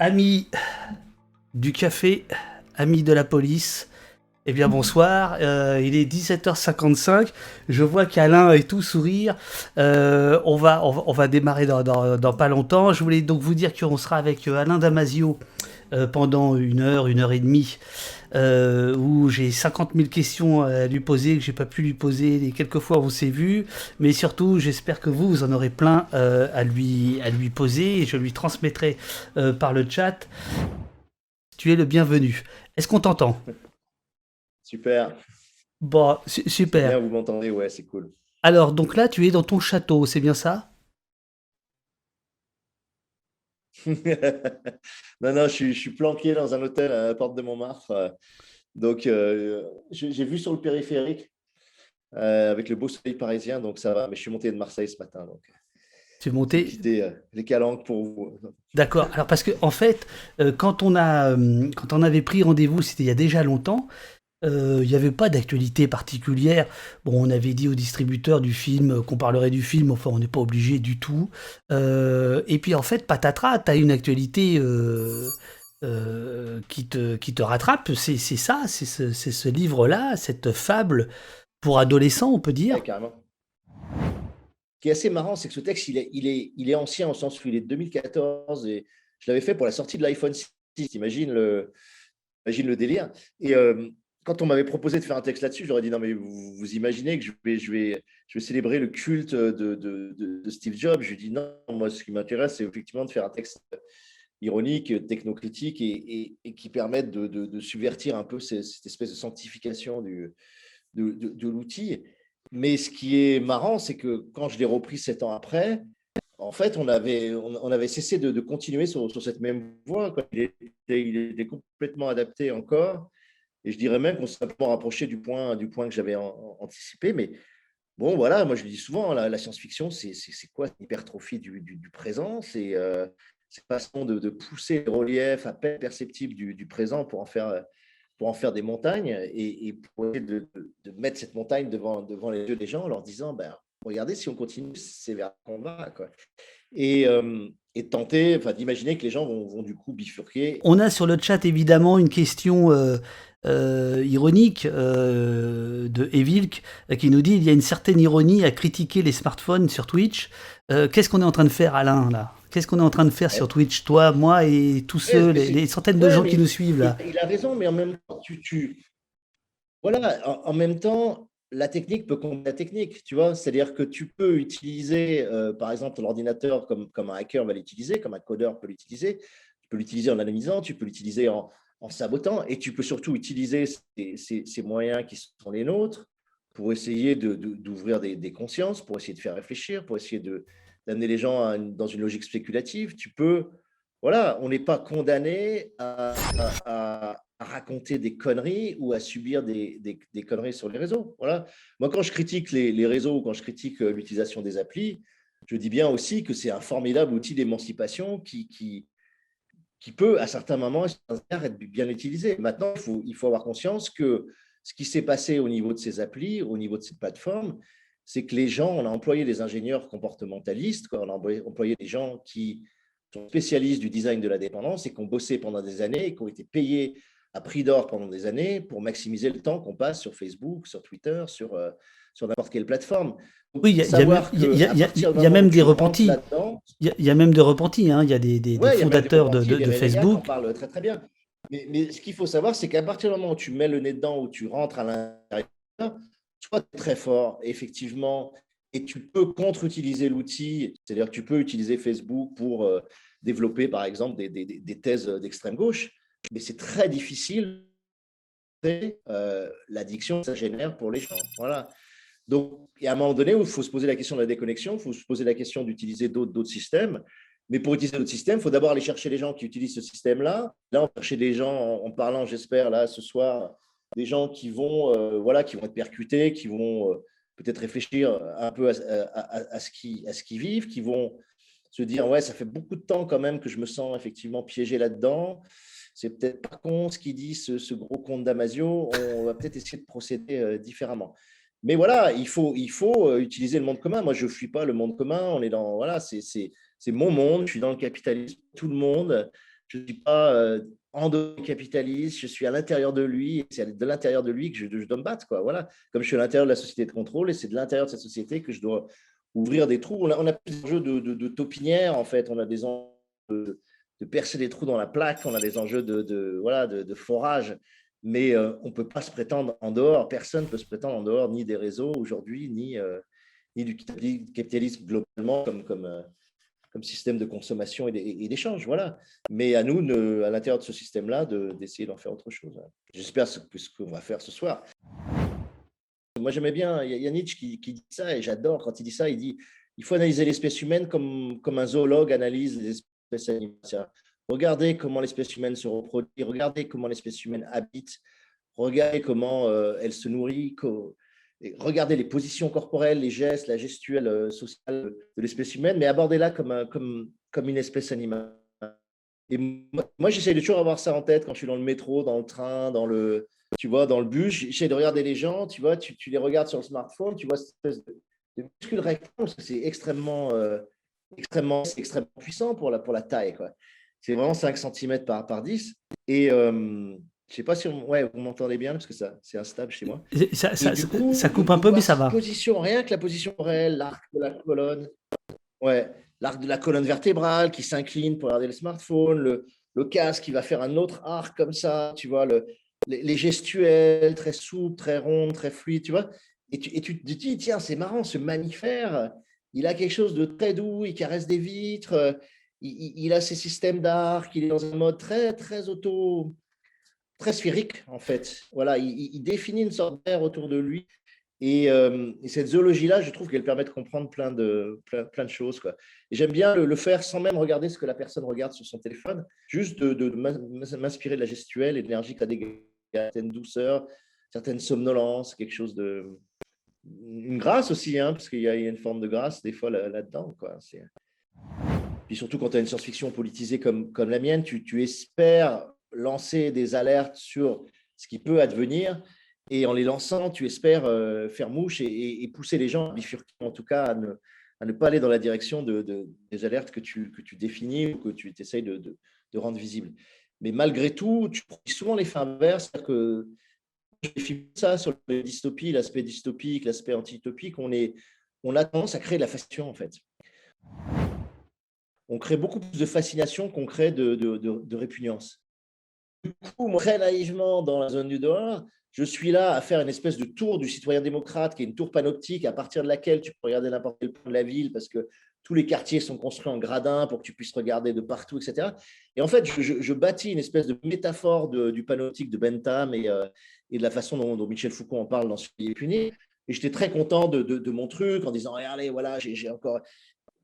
Amis du café, amis de la police, eh bien bonsoir, euh, il est 17h55, je vois qu'Alain est tout sourire, euh, on, va, on, va, démarrer dans, pas longtemps, je voulais donc vous dire qu'on sera avec euh, Alain Damasio pendant une heure, une heure et demie, euh, où j'ai 50 000 questions à lui poser, que j'ai pas pu lui poser les quelques fois où on s'est vu, mais surtout j'espère que vous, vous en aurez plein euh, à, lui, à lui poser et je lui transmettrai euh, par le chat. Tu es le bienvenu. Est-ce qu'on t'entend? Super. Bon, super. Bien, vous m'entendez, ouais, c'est cool. Alors, donc là, tu es dans ton château, c'est bien ça? non, non, je suis, planqué dans un hôtel à la porte de Montmartre. Donc, euh, j'ai vu sur le périphérique euh, avec le beau soleil parisien, donc ça va. Mais je suis monté de Marseille ce matin. Donc. Tu es monté Quitté euh, les calanques pour vous. D'accord. Alors, parce que en fait, quand on, a, quand on avait pris rendez-vous, c'était il y a déjà longtemps, euh, il n'y avait pas d'actualité particulière. Bon, on avait dit au distributeur du film euh, qu'on parlerait du film, enfin, on n'est pas obligé du tout. Euh, et puis, en fait, patatras, tu as une actualité qui, te, qui te rattrape. C'est ça, c'est ce, ce livre-là, cette fable pour adolescents, on peut dire. carrément. Ce qui est assez marrant, c'est que ce texte, il est, il, est, il est ancien au sens où il est de 2014 et je l'avais fait pour la sortie de l'iPhone 6. Imagine le, imagine le délire. Et quand on m'avait proposé de faire un texte là-dessus, j'aurais dit non, mais vous, imaginez que je vais, célébrer le culte de, Steve Jobs. Je lui dis non, moi, ce qui m'intéresse, c'est effectivement de faire un texte ironique, technocritique et, qui permette de, subvertir un peu cette, espèce de sanctification de, l'outil. Mais ce qui est marrant, c'est que quand je l'ai repris sept ans après, en fait, on avait, cessé de, continuer sur, cette même voie. Il était complètement adapté encore. Et je dirais même qu'on s'est peu rapproché du point, du point que j'avais anticipé. Mais bon, voilà, moi je le dis souvent, la, science-fiction, c'est quoi L'hypertrophie du, présent? C'est euh, façon de, pousser les reliefs à peine perceptibles du, présent pour en faire, pour en faire des montagnes et, pour essayer de, mettre cette montagne devant, devant les yeux des gens en leur disant ben, regardez, si on continue, c'est vers qu'on va. Quoi. Et, euh, et tenter, enfin, d'imaginer que les gens vont, vont, du coup bifurquer. On a sur le chat évidemment une question euh, euh, ironique de Evilk qui nous dit il y a une certaine ironie à critiquer les smartphones sur Twitch. Qu'est-ce qu'on est en train de faire, Alain, là? Qu'est-ce qu'on est en train de faire sur Twitch, toi, moi et tous ceux, les, centaines de gens qui nous suivent là? Il a raison, mais en même temps, tu, voilà, en, même temps, la technique peut compter la technique, tu vois. C'est-à-dire que tu peux utiliser, par exemple, l'ordinateur comme, un hacker va l'utiliser, comme un codeur peut l'utiliser. Tu peux l'utiliser en anonymisant, tu peux l'utiliser en, en sabotant. Et tu peux surtout utiliser ces, moyens qui sont les nôtres pour essayer d'ouvrir des, consciences, pour essayer de faire réfléchir, pour essayer d'amener les gens dans une logique spéculative. Tu peux, voilà, on n'est pas condamné à, raconter des conneries ou à subir des, conneries sur les réseaux. Voilà. Moi, quand je critique les, les réseaux, quand je critique euh, l'utilisation des applis, je dis bien aussi que c'est un formidable outil d'émancipation qui, peut, à certains moments, être bien utilisé. Maintenant, il faut, avoir conscience que ce qui s'est passé au niveau de ces applis, au niveau de ces plateformes, c'est que les gens, on a employé des ingénieurs comportementalistes, on a employé des gens qui sont spécialistes du design de la dépendance et qui ont bossé pendant des années et qui ont été payés à prix d'or pendant des années pour maximiser le temps qu'on passe sur Facebook, sur Twitter, sur, euh, sur n'importe quelle plateforme. Oui, il y, a même des repentis. Il y, a même des repentis. Hein. Il y a des, des, fondateurs de, de, Facebook. On parle très très bien. Mais, mais ce qu'il faut savoir, c'est qu'à partir du moment où tu mets le nez dedans, où tu rentres à l'intérieur, soit très fort, effectivement, et tu peux contre-utiliser l'outil. C'est-à-dire que tu peux utiliser Facebook pour euh, développer, par exemple, des, thèses d'extrême gauche. Mais c'est très difficile. Euh, L'addiction, ça génère pour les gens. Voilà. Donc, il y a un moment donné il faut se poser la question de la déconnexion, il faut se poser la question d'utiliser d'autres systèmes. Mais pour utiliser d'autres systèmes, il faut d'abord aller chercher les gens qui utilisent ce système-là. Là, on va chercher des gens, en, parlant, j'espère, là, ce soir, des gens qui vont, euh, voilà, qui vont être percutés, qui vont euh, peut-être réfléchir un peu à, ce qu'ils qui vivent, qui vont se dire, ouais, ça fait beaucoup de temps quand même que je me sens effectivement piégé là-dedans. C'est peut-être pas con ce qu'il dit, ce, gros compte Damasio. On va peut-être essayer de procéder euh, différemment. Mais voilà, il faut, il faut euh, utiliser le monde commun. Moi, je ne fuis pas le monde commun. On est dans, voilà, c'est mon monde. Je suis dans le capitalisme. Tout le monde Je ne suis pas capitaliste, je suis à l'intérieur de lui, c'est de l'intérieur de lui que je, dois me battre. Quoi. Voilà. Comme je suis à l'intérieur de la société de contrôle, et c'est de l'intérieur de cette société que je dois ouvrir des trous. On a, plus d'enjeux de, de, taupinière, en fait. On a des enjeux de, percer des trous dans la plaque, on a des enjeux de, voilà, de, forage. Mais euh, on ne peut pas se prétendre en dehors, personne ne peut se prétendre en dehors ni des réseaux aujourd'hui, ni, euh, du capitalisme globalement comme, comme, euh, comme système de consommation et d'échange. Voilà. Mais à nous, à l'intérieur de ce système-là, d'essayer d'en faire autre chose. J'espère ce, ce qu'on va faire ce soir. Moi, j'aimais bien, il y a Nietzsche qui, dit ça, et j'adore quand il dit ça, il dit il faut analyser l'espèce humaine comme, comme un zoologue analyse les espèces animales. Regardez comment l'espèce humaine se reproduit, regardez comment l'espèce humaine habite, regardez comment euh, elle se nourrit, regardez les positions corporelles, les gestes, la gestuelle euh, sociale de l'espèce humaine, mais abordez-la comme, comme, comme une espèce animale. Et moi, j'essaie de toujours avoir ça en tête quand je suis dans le métro, dans le train, dans le, tu vois, dans le bus. J'essaie de regarder les gens, tu vois, tu, les regardes sur le smartphone, tu vois cette espèce de, de parce que c'est extrêmement, euh, extrêmement, extrêmement puissant pour la, pour la taille. C'est vraiment 5 cm par, par 10. Et je sais pas si ouais, vous m'entendez bien parce que ça, c'est instable chez moi. Ça, ça, ça coupe un peu, mais ça va. Position, rien que la position réelle, l'arc de la colonne, ouais, l'arc de la colonne vertébrale qui s'incline pour regarder le smartphone, le, le, casque qui va faire un autre arc comme ça, tu vois, le, les, gestuels très souples, très ronds, très fluides, tu vois. Et tu, et tu te dis, tiens, c'est marrant, ce mammifère, il a quelque chose de très doux, il caresse des vitres, il, il a ses systèmes d'arc, il est dans un mode très, très auto très sphérique, en fait. Voilà, il, définit une sorte d'air autour de lui. Euh, et, cette zoologie-là, je trouve qu'elle permet de comprendre plein de, plein, de choses. Quoi. Et j'aime bien le, faire sans même regarder ce que la personne regarde sur son téléphone, juste de, m'inspirer de la gestuelle et de l'énergie que ça dégage, certaine douceur, certaine somnolence, quelque chose de. Une grâce aussi, hein, parce qu'il y, a une forme de grâce des fois là-dedans. quoi. Puis surtout quand tu as une science-fiction politisée comme, comme la mienne, tu espères lancer des alertes sur ce qui peut advenir. Et en les lançant, tu espères euh, faire mouche et, pousser les gens à bifurquer, en tout cas à ne, pas aller dans la direction de, des alertes que tu, que tu définis ou que tu essayes de, rendre visibles. Mais malgré tout, tu prends souvent l'effet inverse, c'est-à-dire que je ça sur les dystopies, l'aspect dystopique, l'aspect anti-utopique, on, est, on a tendance à créer de la fascination en fait. On crée beaucoup plus de fascination qu'on crée de, répugnance coup, moi, très naïvement, dans la zone du dehors, je suis là à faire une espèce de tour du citoyen démocrate, qui est une tour panoptique à partir de laquelle tu peux regarder n'importe quel point de la ville, parce que tous les quartiers sont construits en gradins pour que tu puisses regarder de partout, etc. Et en fait, je, bâtis une espèce de métaphore du panoptique de Bentham et, euh, de la façon dont, Michel Foucault en parle dans ce est puni. Et j'étais très content de, mon truc en disant, regardez, voilà, j'ai encore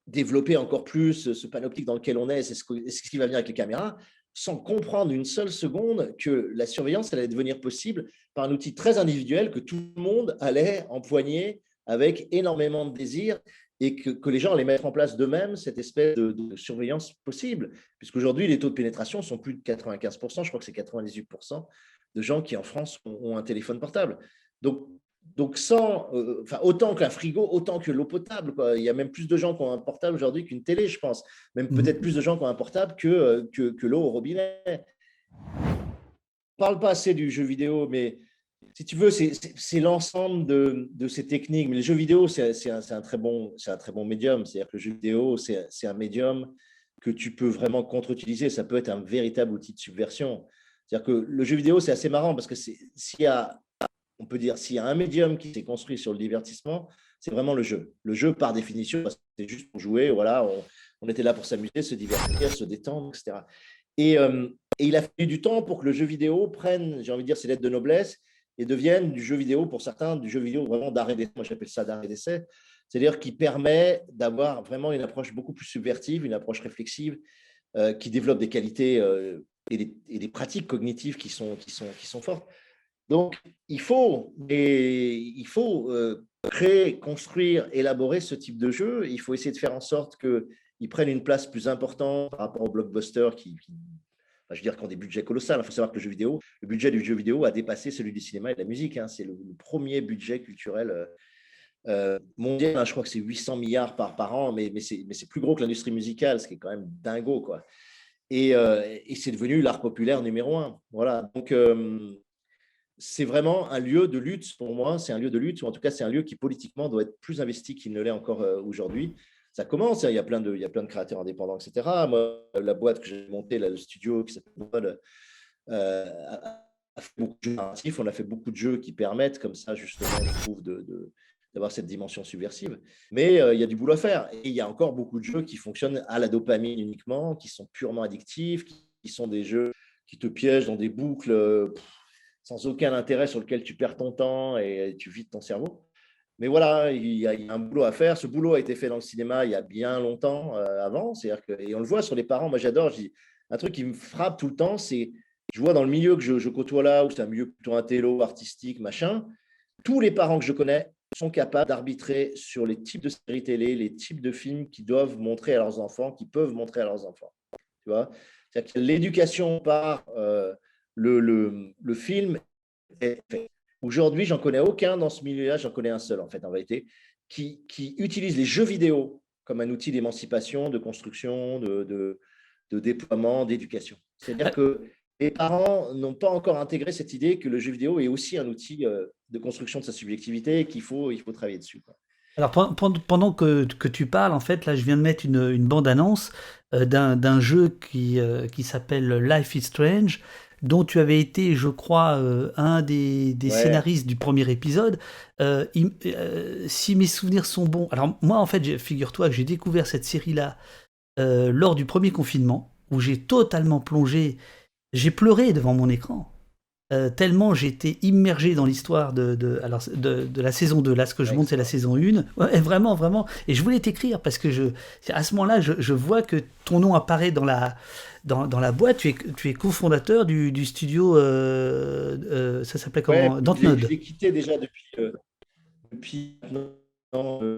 développé encore plus ce panoptique dans lequel on est, c'est ce, ce, qui va venir avec les caméras sans comprendre une seule seconde que la surveillance allait devenir possible par un outil très individuel que tout le monde allait empoigner avec énormément de désir et que, les gens allaient mettre en place d'eux-mêmes cette espèce de, surveillance possible. Puisqu'aujourd'hui, les taux de pénétration sont plus de 95%, je crois que c'est 98% de gens qui en France ont un téléphone portable. Donc, donc, sans, euh, enfin, autant qu'un frigo, autant que l'eau potable. Quoi. Il y a même plus de gens qui ont un portable aujourd'hui qu'une télé, je pense. Même mmh. peut-être plus de gens qui ont un portable que, euh, que, que l'eau au robinet. On ne parle pas assez du jeu vidéo, mais si tu veux, c'est l'ensemble de, de, ces techniques. Mais le jeu vidéo, c'est un, un, très bon, un très bon médium. C'est-à-dire que le jeu vidéo, c'est un médium que tu peux vraiment contre-utiliser. Ça peut être un véritable outil de subversion. C'est-à-dire que le jeu vidéo, c'est assez marrant parce que s'il y a on peut dire, s'il y a un médium qui s'est construit sur le divertissement, c'est vraiment le jeu. Le jeu, par définition, c'est juste pour jouer. Voilà, on, était là pour s'amuser, se divertir, se détendre, etc. Euh, et, il a fallu du temps pour que le jeu vidéo prenne, j'ai envie de dire, ses lettres de noblesse et devienne du jeu vidéo, pour certains, du jeu vidéo vraiment d'arrêt d'essai. Moi, j'appelle ça d'arrêt d'essai. C'est-à-dire qui permet d'avoir vraiment une approche beaucoup plus subvertive, une approche réflexive, euh, qui développe des qualités euh, et, des, et, des, pratiques cognitives qui sont, qui sont, qui sont fortes. Donc, il faut, faut euh, créer, construire, élaborer ce type de jeu. Il faut essayer de faire en sorte qu'ils prennent une place plus importante par rapport aux blockbusters qui, je veux dire, qui ont des budgets colossaux. Il faut savoir que le jeu vidéo, le budget du jeu vidéo a dépassé celui du cinéma et de la musique. Hein. C'est le, premier budget culturel euh, euh, mondial. Hein. Je crois que c'est 800 milliards par, an, mais, c'est plus gros que l'industrie musicale, ce qui est quand même dingo. Quoi. Et c'est devenu l'art populaire numéro un. Voilà. Donc, c'est vraiment un lieu de lutte pour moi. C'est un lieu de lutte, ou en tout cas, c'est un lieu qui politiquement doit être plus investi qu'il ne l'est encore aujourd'hui. Ça commence, hein, il y, a plein de, il y a plein de créateurs indépendants, etc. Moi, la boîte que j'ai montée, le studio qui s'appelle a fait beaucoup de. On a fait beaucoup de jeux qui permettent, comme ça, justement, de, d'avoir cette dimension subversive. Mais il y a du boulot à faire. Et il y a encore beaucoup de jeux qui fonctionnent à la dopamine uniquement, qui sont purement addictifs, qui sont des jeux qui te piègent dans des boucles sans aucun intérêt sur lequel tu perds ton temps et tu vides ton cerveau. Mais voilà, il y, a, un boulot à faire. Ce boulot a été fait dans le cinéma il y a bien longtemps euh, avant. C'est-à-dire que, et on le voit sur les parents. Moi, j'adore. Un truc qui me frappe tout le temps, c'est je vois dans le milieu que je, côtoie là, où c'est un milieu plutôt intello, artistique, machin, tous les parents que je connais sont capables d'arbitrer sur les types de séries télé, les types de films qu'ils doivent montrer à leurs enfants, qu'ils peuvent montrer à leurs enfants. Tu vois? L'éducation par euh, le, le, film est fait. Aujourd'hui, j'en connais aucun dans ce milieu-là, j'en connais un seul en fait, en vérité, qui, qui utilise les jeux vidéo comme un outil d'émancipation, de construction, de, de, de déploiement, d'éducation. C'est-à-dire que les parents n'ont pas encore intégré cette idée que le jeu vidéo est aussi un outil euh, de construction de sa subjectivité et qu'il faut, il faut travailler dessus. Alors pendant que, que, tu parles, en fait, là, je viens de mettre une, une bande-annonce euh, d'un jeu qui, euh, qui s'appelle Life is Strange dont tu avais été, je crois, euh, un des, scénaristes du premier épisode. Euh, euh, si mes souvenirs sont bons, alors moi, en fait, figure-toi que j'ai découvert cette série-là lors du premier confinement, où j'ai totalement plongé, j'ai pleuré devant mon écran. Tellement j'étais immergé dans l'histoire de, de, alors, de, de, la saison 2. Là, ce que je montre, c'est la saison 1. Ouais, vraiment, vraiment. Et je voulais t'écrire parce que je, à ce moment-là, je, je, vois que ton nom apparaît dans la, dans, dans la boîte. Tu es, tu es cofondateur du, du studio, euh, euh, ça s'appelait comment ouais, Dantnode. Je l'ai quitté déjà depuis, euh, depuis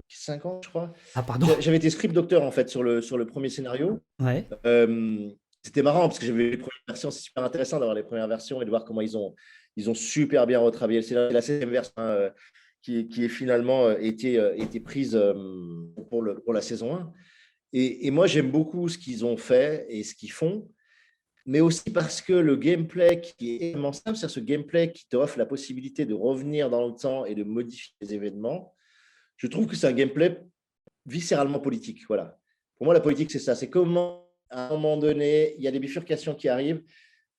5 ans, je crois. Ah, pardon. J'avais été script docteur, en fait, sur le, sur le premier scénario. Ouais c'était marrant parce que j'avais les premières versions. C'est super intéressant d'avoir les premières versions et de voir comment ils ont, ils ont super bien retravaillé. C'est la, la septième version hein, qui, qui, est finalement été, été prise pour, le, pour la saison 1. Et, moi, j'aime beaucoup ce qu'ils ont fait et ce qu'ils font, mais aussi parce que le gameplay qui est extrêmement simple, c'est ce gameplay qui t'offre la possibilité de revenir dans le temps et de modifier les événements. Je trouve que c'est un gameplay viscéralement politique. Voilà. Pour moi, la politique, c'est ça. C'est comment à un moment donné, il y a des bifurcations qui arrivent.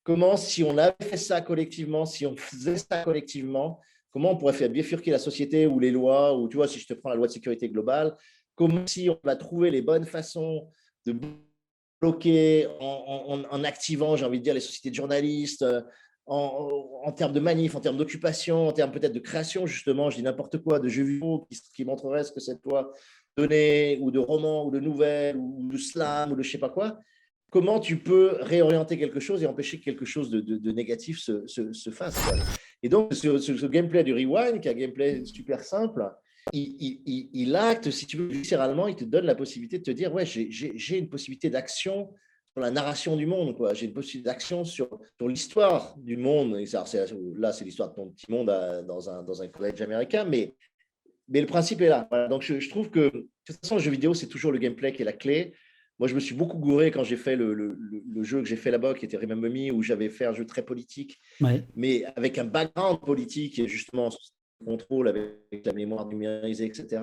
Comment, si on avait fait ça collectivement, si on faisait ça collectivement, comment on pourrait faire bifurquer la société ou les lois, ou tu vois, si je te prends la loi de sécurité globale, comment si on va trouver les bonnes façons de bloquer en, activant, j'ai envie de dire, les sociétés de journalistes, en, termes de manif, en termes d'occupation, en termes peut-être de création, justement, je dis n'importe quoi, de jeux vidéo qui, qui montrerait ce que cette loi données ou de romans ou de nouvelles ou de slam ou de je sais pas quoi, comment tu peux réorienter quelque chose et empêcher que quelque chose de, négatif se, se, fasse. Et donc, ce, gameplay du rewind, qui est un gameplay super simple, il, il, il, acte, si tu veux, viscéralement, il te donne la possibilité de te dire, ouais, j'ai une possibilité d'action sur la narration du monde, quoi. J'ai une possibilité d'action sur, sur l'histoire du monde. Et ça, là, c'est l'histoire de ton petit monde dans, un, dans un collège américain, mais mais le principe est là. Donc, je, trouve que, de toute façon, le jeu vidéo, c'est toujours le gameplay qui est la clé. Moi, je me suis beaucoup gouré quand j'ai fait le, le, le, jeu que j'ai fait là-bas, qui était Rayman Mummy, où j'avais fait un jeu très politique, mais avec un background politique et justement contrôle avec la mémoire numérisée, etc.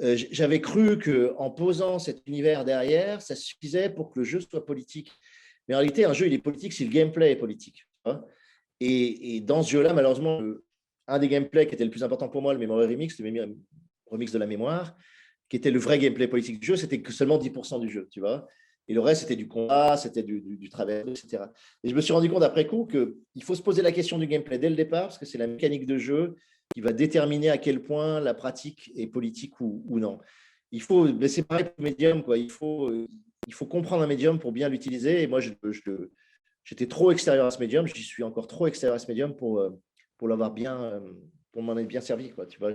Euh, j'avais cru qu'en posant cet univers derrière, ça suffisait pour que le jeu soit politique. Mais en réalité, un jeu, il est politique si le gameplay est politique. Et, dans ce jeu-là, malheureusement, un des gameplays qui était le plus important pour moi, le Memory Remix, le remix de la mémoire, qui était le vrai gameplay politique du jeu, c'était que seulement 10% du jeu, tu vois. Et le reste, c'était du combat, c'était du, du, travers, etc. Et je me suis rendu compte après coup qu'il faut se poser la question du gameplay dès le départ, parce que c'est la mécanique de jeu qui va déterminer à quel point la pratique est politique ou, non. Il faut, c'est pareil pour le médium, quoi. Il faut, il faut comprendre un médium pour bien l'utiliser. Et moi, j'étais trop extérieur à ce médium, je suis encore trop extérieur à ce médium pour, euh, l'avoir bien, euh, pour m'en être bien servi, quoi. Tu vois,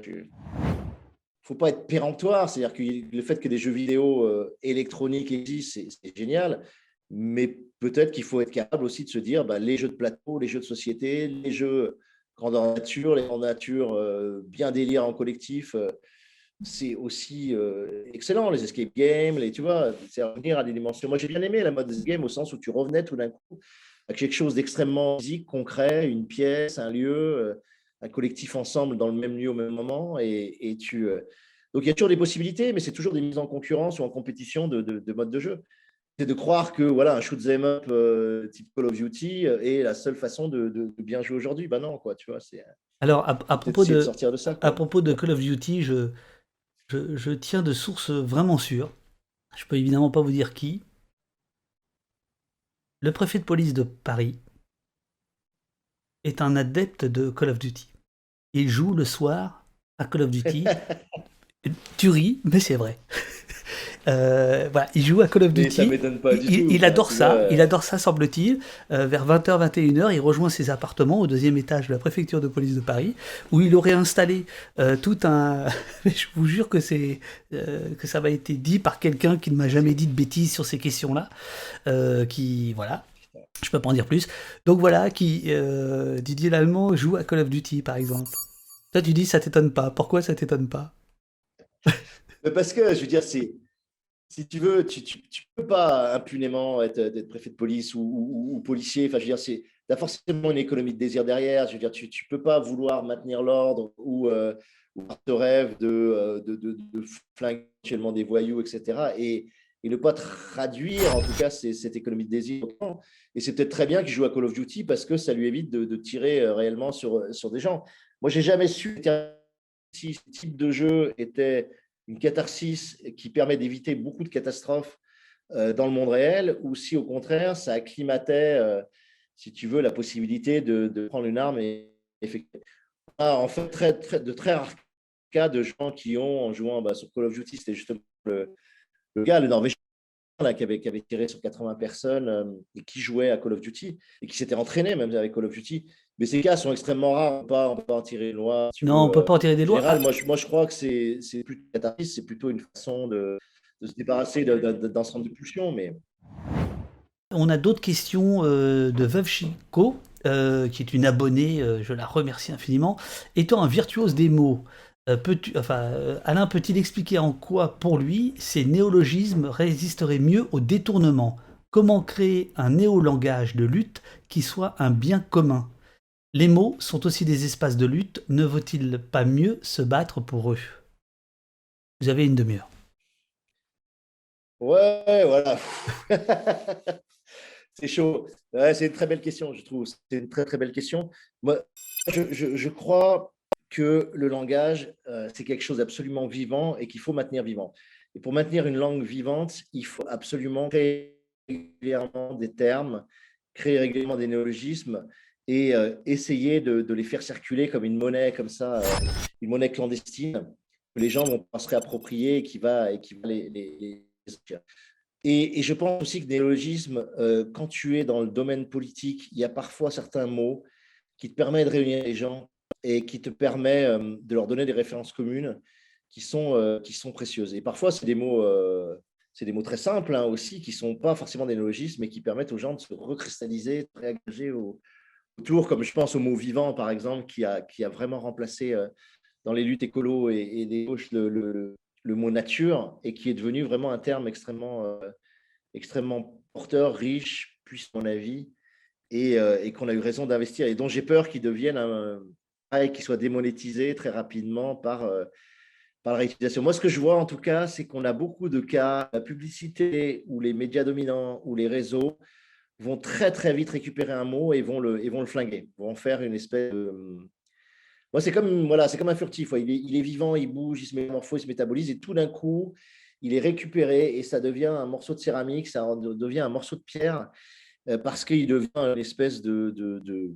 faut pas être péremptoire, c'est-à-dire que le fait que des jeux vidéo euh, électroniques existent, c'est génial, mais peut-être qu'il faut être capable aussi de se dire, bah, les jeux de plateau, les jeux de société, les jeux grandeur nature, les grandes nature, euh, bien délire en collectif, c'est aussi euh, excellent, les escape games, les, tu vois, c'est revenir à des dimensions. Moi, j'ai bien aimé la mode escape game au sens où tu revenais tout d'un coup à quelque chose d'extrêmement physique, concret, une pièce, un lieu, euh, un collectif ensemble dans le même lieu au même moment. Et, et tu, euh, Donc, il y a toujours des possibilités, mais c'est toujours des mises en concurrence ou en compétition de, de, de mode de jeu. C'est de croire que voilà, un shoot them up type Call of Duty est la seule façon de, de bien jouer aujourd'hui. Ben non, quoi, tu vois, c'est. Alors, à, propos de, de, de ça, à propos de Call of Duty, je, je, tiens de sources vraiment sûres. Je peux évidemment pas vous dire qui. Le préfet de police de Paris est un adepte de Call of Duty. Il joue le soir à Call of Duty. tu ris, mais c'est vrai. Euh, voilà, il joue à Call of Duty. il, adore ça, il adore ça, semble-t-il. Euh, vers 20h, 21h, il rejoint ses appartements au deuxième étage de la préfecture de police de Paris, où il aurait installé euh, tout un. Je vous jure que c'est que ça m'a été dit par quelqu'un qui ne m'a jamais dit de bêtises sur ces questions-là, qui voilà. Je peux pas en dire plus. Donc voilà, qui Didier Lallemand joue à Call of Duty, par exemple. Toi, tu dis ça t'étonne pas. Pourquoi ça t'étonne pas? Parce que je veux dire, c'est si tu veux, tu ne peux pas impunément être, préfet de police ou, policier. Enfin, je veux dire, tu as forcément une économie de désir derrière. Je veux dire, tu ne peux pas vouloir maintenir l'ordre ou, euh, te rêve de, euh, de, de, de, des voyous, etc. Et, et, ne pas traduire, en tout cas, cette économie de désir. Et c'est peut-être très bien qu'il joue à Call of Duty parce que ça lui évite de, tirer euh, réellement sur, sur des gens. Moi, j'ai jamais su si ce type de jeu était une catharsis qui permet d'éviter beaucoup de catastrophes euh, dans le monde réel, ou si au contraire, ça acclimatait, euh, si tu veux, la possibilité de, prendre une arme et effectuer. En fait, de très rares cas de gens qui ont, en jouant bah, sur Call of Duty, c'était justement le, le, gars, le Norvégien, là, qui, avait, qui avait tiré sur 80 personnes euh, et qui jouait à Call of Duty et qui s'était entraîné même avec Call of Duty. Mais ces cas sont extrêmement rares. On ne peut pas en tirer une loi. Non, on ne peut pas en tirer des lois. moi, je, moi, je crois que c'est plus c'est plutôt une façon de, de se débarrasser d'un centre de pulsion. Mais... On a d'autres questions euh, de Veuve Chico, euh, qui est une abonnée, euh, je la remercie infiniment. Étant un virtuose des mots, peut enfin, Alain peut-il expliquer en quoi, pour lui, ces néologismes résisteraient mieux au détournement? Comment créer un néolangage de lutte qui soit un bien commun? Les mots sont aussi des espaces de lutte, ne vaut-il pas mieux se battre pour eux? Vous avez une demi-heure. Ouais, voilà. c'est chaud. c'est une très belle question, je trouve. C'est une très très belle question. Moi, je, crois que le langage, euh, c'est quelque chose d'absolument vivant et qu'il faut maintenir vivant. Et pour maintenir une langue vivante, il faut absolument créer régulièrement des termes, créer régulièrement des néologismes et euh, essayer de, les faire circuler comme une monnaie, comme ça, euh, une monnaie clandestine, que les gens vont se réapproprier et qui va, et qui va les, les, et, je pense aussi que des néologismes, euh, quand tu es dans le domaine politique, il y a parfois certains mots qui te permettent de réunir les gens et qui te permettent de leur donner des références communes qui sont, qui sont précieuses. Et parfois, c'est des mots c'est des mots très simples hein, aussi, qui ne sont pas forcément des néologismes, mais qui permettent aux gens de se recristalliser, de réengager au, autour, comme je pense au mot vivant, par exemple, qui a, qui a vraiment remplacé euh, dans les luttes écolo et, des gauches le, le, mot nature et qui est devenu vraiment un terme extrêmement, euh, extrêmement porteur, riche, puissant, à mon avis, et, euh, et qu'on a eu raison d'investir et dont j'ai peur qu'il devienne un, un qu'il soit démonétisé très rapidement par, par la réutilisation. Moi, ce que je vois en tout cas, c'est qu'on a beaucoup de cas, la publicité ou les médias dominants ou les réseaux vont très très vite récupérer un mot et vont le, et vont le flinguer, vont faire une espèce de... Moi, c'est comme, voilà, comme un furtif. Il est, vivant, il bouge, il se métamorphose, il se métabolise, et tout d'un coup, il est récupéré et ça devient un morceau de céramique, ça devient un morceau de pierre, euh, parce qu'il devient une espèce de, de, de,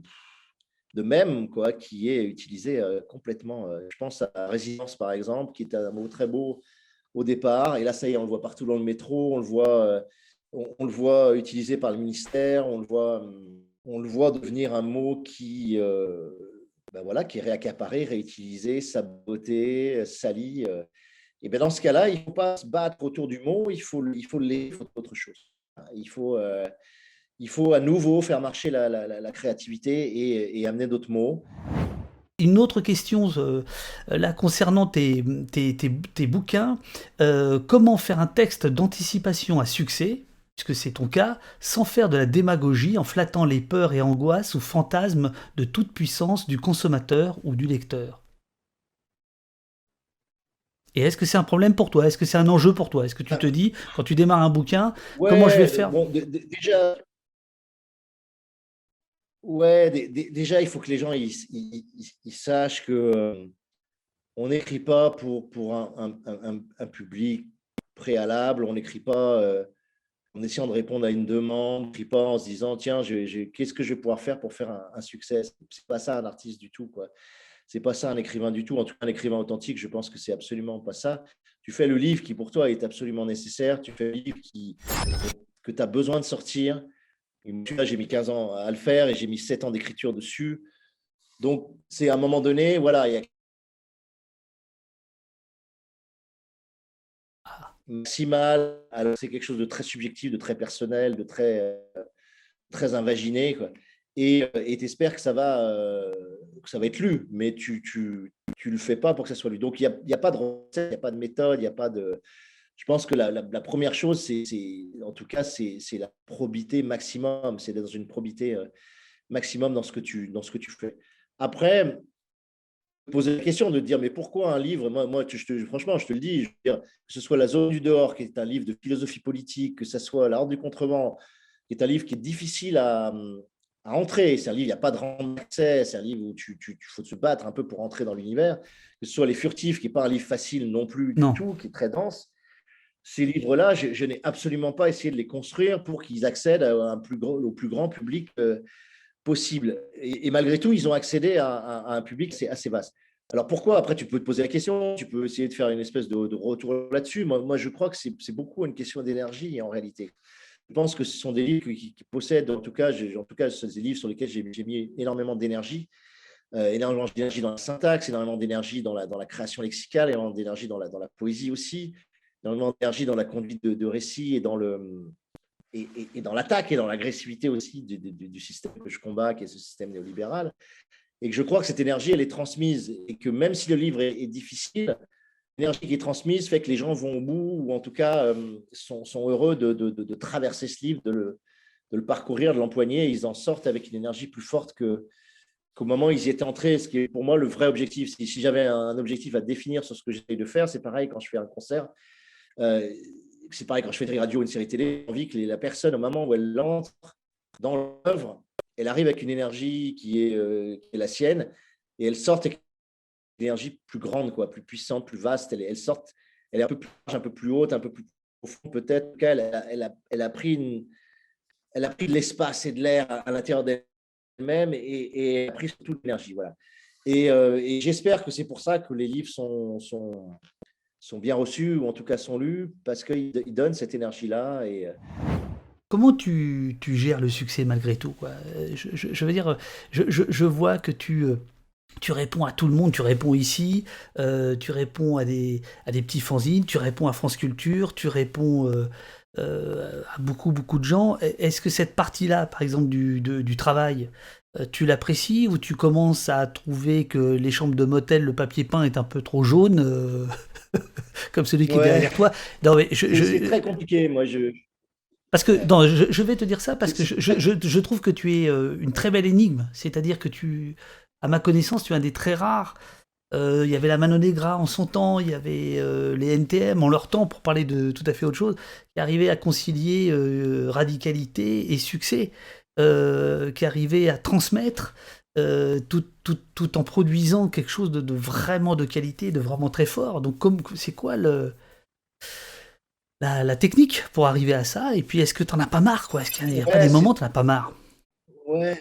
de même quoi, qui est utilisé euh, complètement. Euh, je pense à résilience, par exemple, qui est un mot très beau au départ, et là, ça y est, on le voit partout dans le métro, on le voit on, le voit utilisé par le ministère, on le voit, on le voit devenir un mot qui, euh, ben voilà, qui est réaccaparé, réutilisé, saboté, sali. Euh. Et ben dans ce cas-là, il ne faut pas se battre autour du mot, il faut, il faut, faut autre chose. Il faut, euh, il faut à nouveau faire marcher la, créativité et, amener d'autres mots. une autre question là concernant tes, tes, tes, bouquins. comment faire un texte d'anticipation à succès? Puisque c'est ton cas, sans faire de la démagogie en flattant les peurs et angoisses ou fantasmes de toute puissance du consommateur ou du lecteur. Et est-ce que c'est un problème pour toi? Est-ce que c'est un enjeu pour toi? Est-ce que tu te dis, quand tu démarres un bouquin, comment je vais faire? Déjà, ouais, déjà, il faut que les gens ils, sachent que euh, on n'écrit pas pour, pour un, public préalable, on n'écrit pas euh, en essayant de répondre à une demande, n'écrit pas en se disant tiens, qu'est-ce que je vais pouvoir faire pour faire un, succès? C'est pas ça un artiste du tout, quoi c'est pas ça un écrivain du tout. En tout cas, un écrivain authentique, je pense que c'est absolument pas ça. Tu fais le livre qui pour toi est absolument nécessaire. Tu fais le livre qui, que tu as besoin de sortir. J'ai mis 15 ans à le faire et j'ai mis 7 ans d'écriture dessus. Donc, c'est à un moment donné, voilà, il y a maximal. Alors, c'est quelque chose de très subjectif, de très personnel, de très, euh, très invaginé. Quoi. Et tu espères que ça va euh, ça va être lu, mais tu tu, tu le fais pas pour que ça soit lu. Donc il n'y a, a, pas de recette, il n'y a pas de méthode, il n'y a pas de. Je pense que la, première chose, c'est, en tout cas, c'est, la probité maximum, c'est d'être dans une probité euh, maximum dans ce que tu, dans ce que tu fais. Après, poser la question de dire mais pourquoi un livre moi, moi je te, franchement je te le dis je veux dire, que ce soit la zone du dehors qui est un livre de philosophie politique que ce soit l'art du contrevent qui est un livre qui est difficile à, à entrer. C'est un livre, il n'y a pas de rang d'accès, c'est un livre où tu, tu, faut se battre un peu pour entrer dans l'univers. Que ce soit Les Furtifs, qui n'est pas un livre facile non plus du tout, qui est très dense. Ces livres-là, je, n'ai absolument pas essayé de les construire pour qu'ils accèdent à un plus gros, au plus grand public euh, possible. Et, malgré tout, ils ont accédé à, un public c'est assez vaste. Alors pourquoi? Après, tu peux te poser la question, tu peux essayer de faire une espèce de, retour là-dessus. Moi, je crois que c'est beaucoup une question d'énergie en réalité je pense que ce sont des livres qui, possèdent, en tout cas, en tout cas, ce des livres sur lesquels j'ai mis énormément d'énergie, euh, énormément d'énergie dans la syntaxe, énormément d'énergie dans la, dans la création lexicale, énormément d'énergie dans la, dans la poésie aussi, énormément d'énergie dans la conduite de, de récits et dans le et, dans l'attaque et dans l'agressivité aussi du, système que je combat, qui est ce système néolibéral. Et que je crois que cette énergie, elle est transmise et que même si le livre est difficile, l'énergie qui est transmise fait que les gens vont au bout, ou en tout cas euh, sont, heureux de, traverser ce livre, de le, parcourir, de l'empoigner, ils en sortent avec une énergie plus forte que, qu'au moment où ils y étaient entrés, ce qui est pour moi le vrai objectif. Si, j'avais un objectif à définir sur ce que j'essaie de faire, c'est pareil quand je fais un concert. Euh, c'est pareil quand je fais des radios, une série télé, j'ai envie que la personne, au moment où elle entre dans l'œuvre, elle arrive avec une énergie qui est, euh, qui est la sienne, et elle sort avec énergie plus grande, quoi, plus puissante, plus vaste. Elle, elle sort, elle est un peu plus large, un peu plus haute, un peu plus profonde peut-être. Elle, elle, a, elle a pris une, elle de l'espace et de l'air à, l'intérieur d'elle-même et, et, a pris toute l'énergie. Voilà. Et, euh, et j'espère que c'est pour ça que les livres sont, sont, bien reçus, ou en tout cas sont lus, parce qu'ils donnent cette énergie-là. Et... Euh, Comment tu, tu, gères le succès malgré tout quoi? Je, je, veux dire, je, je vois que tu euh, tu réponds à tout le monde, tu réponds ici, euh, tu réponds à des, à des petits fanzines, tu réponds à France Culture, tu réponds euh, euh, à beaucoup, beaucoup de gens. Est-ce que cette partie-là, par exemple, du, du travail, tu l'apprécies ou tu commences à trouver que les chambres de motel, le papier peint est un peu trop jaune, comme celui qui est derrière toi? C'est très compliqué, moi. Je... Parce que, non, je, je, vais te dire ça parce que je, je, trouve que tu es une très belle énigme. C'est-à-dire que tu, à ma connaissance, tu es un des très rares. Euh, il y avait la Mano Negra en son temps, il y avait euh, les NTM en leur temps, pour parler de tout à fait autre chose, qui arrivaient à concilier euh, radicalité et succès, qui arrivaient à transmettre tout, tout, tout, en produisant quelque chose de, vraiment de qualité, de vraiment très fort. Donc, c'est quoi le, la, technique pour arriver à ça? Et puis, est-ce que tu n'en as pas marre quoi? Est-ce qu'il n'y a, pas des moments où tu n'en as pas marre? Ouais,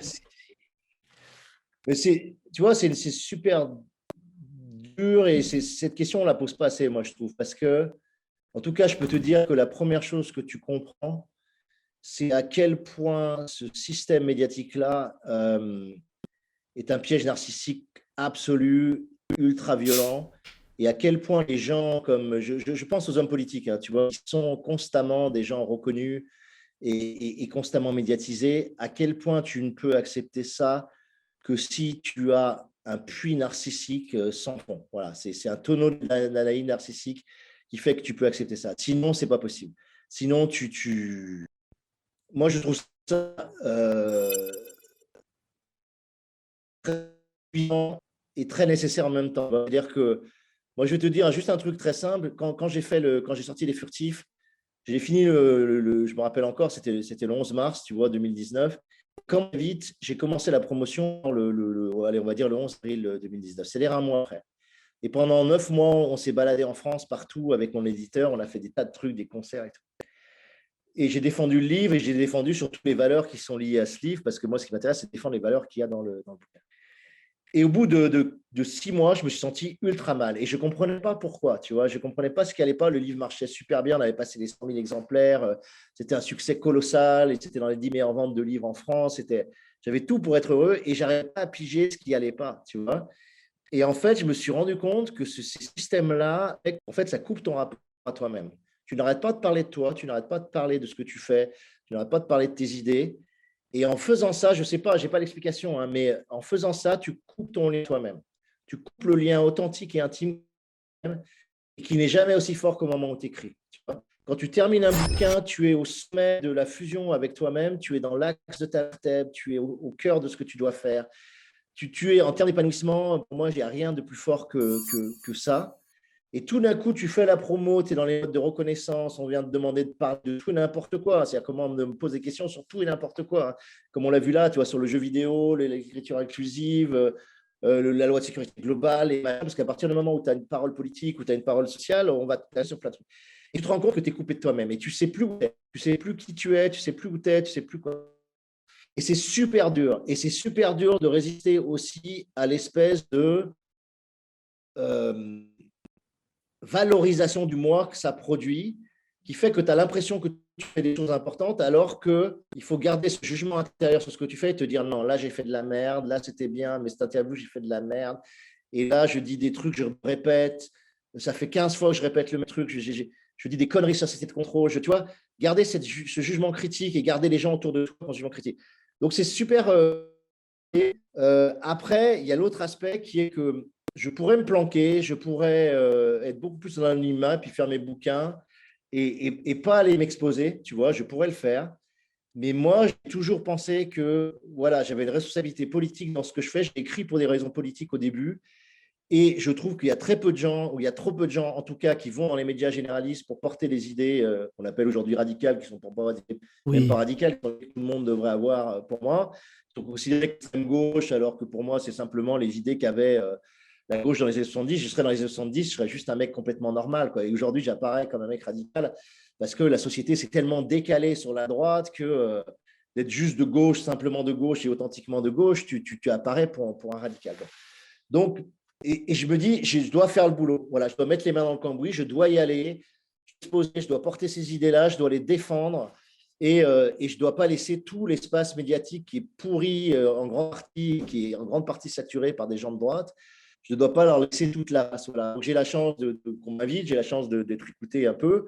mais c'est, tu vois, c'est super dur et cette question, on ne la pose pas assez, moi, je trouve. Parce que, en tout cas, je peux te dire que la première chose que tu comprends, c'est à quel point ce système médiatique-là euh, est un piège narcissique absolu, ultra violent, et à quel point les gens, comme je, pense aux hommes politiques, hein, tu vois, ils sont constamment des gens reconnus et, constamment médiatisés, à quel point tu ne peux accepter ça que si tu as un puits narcissique sans fond? Voilà, c'est un tonneau d'analyse narcissique qui fait que tu peux accepter ça. Sinon, c'est pas possible. Sinon, tu, tu... Moi, je trouve ça euh, très et très nécessaire en même temps. C'est-à-dire que moi, je vais te dire juste un truc très simple. Quand, j'ai sorti les furtifs, j'ai fini le, je me rappelle encore, c'était, le 11 mars, tu vois, 2019. Quand vite, j'ai commencé la promotion le, le, allez, on va dire le 11 avril 2019. C'est-à-dire un mois après. Et pendant neuf mois, on s'est baladé en France partout avec mon éditeur. On a fait des tas de trucs, des concerts et tout. Et j'ai défendu le livre et j'ai défendu sur toutes les valeurs qui sont liées à ce livre, parce que moi, ce qui m'intéresse, c'est de défendre les valeurs qu'il y a dans le, dans le bouquin. Et au bout de, six mois, je me suis senti ultra mal. Et je ne comprenais pas pourquoi, tu vois. Je ne comprenais pas ce qui n'allait pas. Le livre marchait super bien. On avait passé les 100 000 exemplaires. Euh, c'était un succès colossal. Et c'était dans les 10 meilleures ventes de livres en France. J'avais tout pour être heureux. Et j'arrivais pas à piger ce qui n'allait pas, tu vois. Et en fait, je me suis rendu compte que ce, système-là, en fait, ça coupe ton rapport à toi-même. Tu n'arrêtes pas de parler de toi. Tu n'arrêtes pas de parler de ce que tu fais. Tu n'arrêtes pas de parler de tes idées. Et en faisant ça, je ne sais pas, je n'ai pas l'explication, hein, mais en faisant ça, tu coupes ton lien toi-même. Tu coupes le lien authentique et intime qui n'est jamais aussi fort qu'au moment où tu écris. Quand tu termines un bouquin, tu es au sommet de la fusion avec toi-même, tu es dans l'axe de ta tête, tu es au, cœur de ce que tu dois faire. Tu, es en termes d'épanouissement, pour moi, il n'y a rien de plus fort que ça. Et tout d'un coup, tu fais la promo, tu es dans les modes de reconnaissance, on vient te demander de parler de tout et n'importe quoi. C'est-à-dire comment on me pose des questions sur tout et n'importe quoi. Hein. Comme on l'a vu là, tu vois, sur le jeu vidéo, l'écriture inclusive, euh, euh, la loi de sécurité globale. Parce qu'à partir du moment où tu as une parole politique ou tu as une parole sociale, on va te sur plein de trucs. Et tu te rends compte que tu es coupé de toi-même et tu sais plus où es, tu sais plus qui tu es, tu sais plus où tu es, tu sais plus quoi. Et c'est super dur. Et c'est super dur de résister aussi à l'espèce de. Euh, valorisation du moi que ça produit, qui fait que tu as l'impression que tu fais des choses importantes, alors qu'il faut garder ce jugement intérieur sur ce que tu fais et te dire non, là j'ai fait de la merde, là c'était bien, mais cet interview j'ai fait de la merde, et là je dis des trucs, je répète, ça fait 15 fois que je répète le même truc, je, dis des conneries sur société de contrôle, je, tu vois, garder cette, ce jugement critique et garder les gens autour de toi ce jugement critique. Donc c'est super. Euh, euh, après, il y a l'autre aspect qui est que je pourrais me planquer, je pourrais euh, être beaucoup plus dans l'anonymat, puis faire mes bouquins et, pas aller m'exposer, tu vois, je pourrais le faire. Mais moi, j'ai toujours pensé que voilà, j'avais une responsabilité politique dans ce que je fais. J'ai écrit pour des raisons politiques au début. Et je trouve qu'il y a très peu de gens, ou il y a trop peu de gens, en tout cas, qui vont dans les médias généralistes pour porter des idées euh, qu'on appelle aujourd'hui radicales, qui sont pour pas, même pas radicales, que tout le monde devrait avoir euh, pour moi. Ils sont considérés comme gauche, alors que pour moi, c'est simplement les idées qu'avaient la gauche dans les années 70, je serais dans les années 70, je serais juste un mec complètement normal. Et aujourd'hui, j'apparais comme un mec radical parce que la société s'est tellement décalée sur la droite que euh, d'être juste de gauche, simplement de gauche et authentiquement de gauche, tu, tu, apparais pour, pour, un radical. Donc, et, je me dis, je dois faire le boulot. Voilà, je dois mettre les mains dans le cambouis, je dois y aller, je dois porter ces idées-là, je dois les défendre. Et, euh, et, je ne dois pas laisser tout l'espace médiatique qui est pourri euh, en grande partie, qui est en grande partie saturé par des gens de droite, je ne dois pas leur laisser toute la place. J'ai la chance qu'on m'invite, j'ai la chance d'être écouté un peu.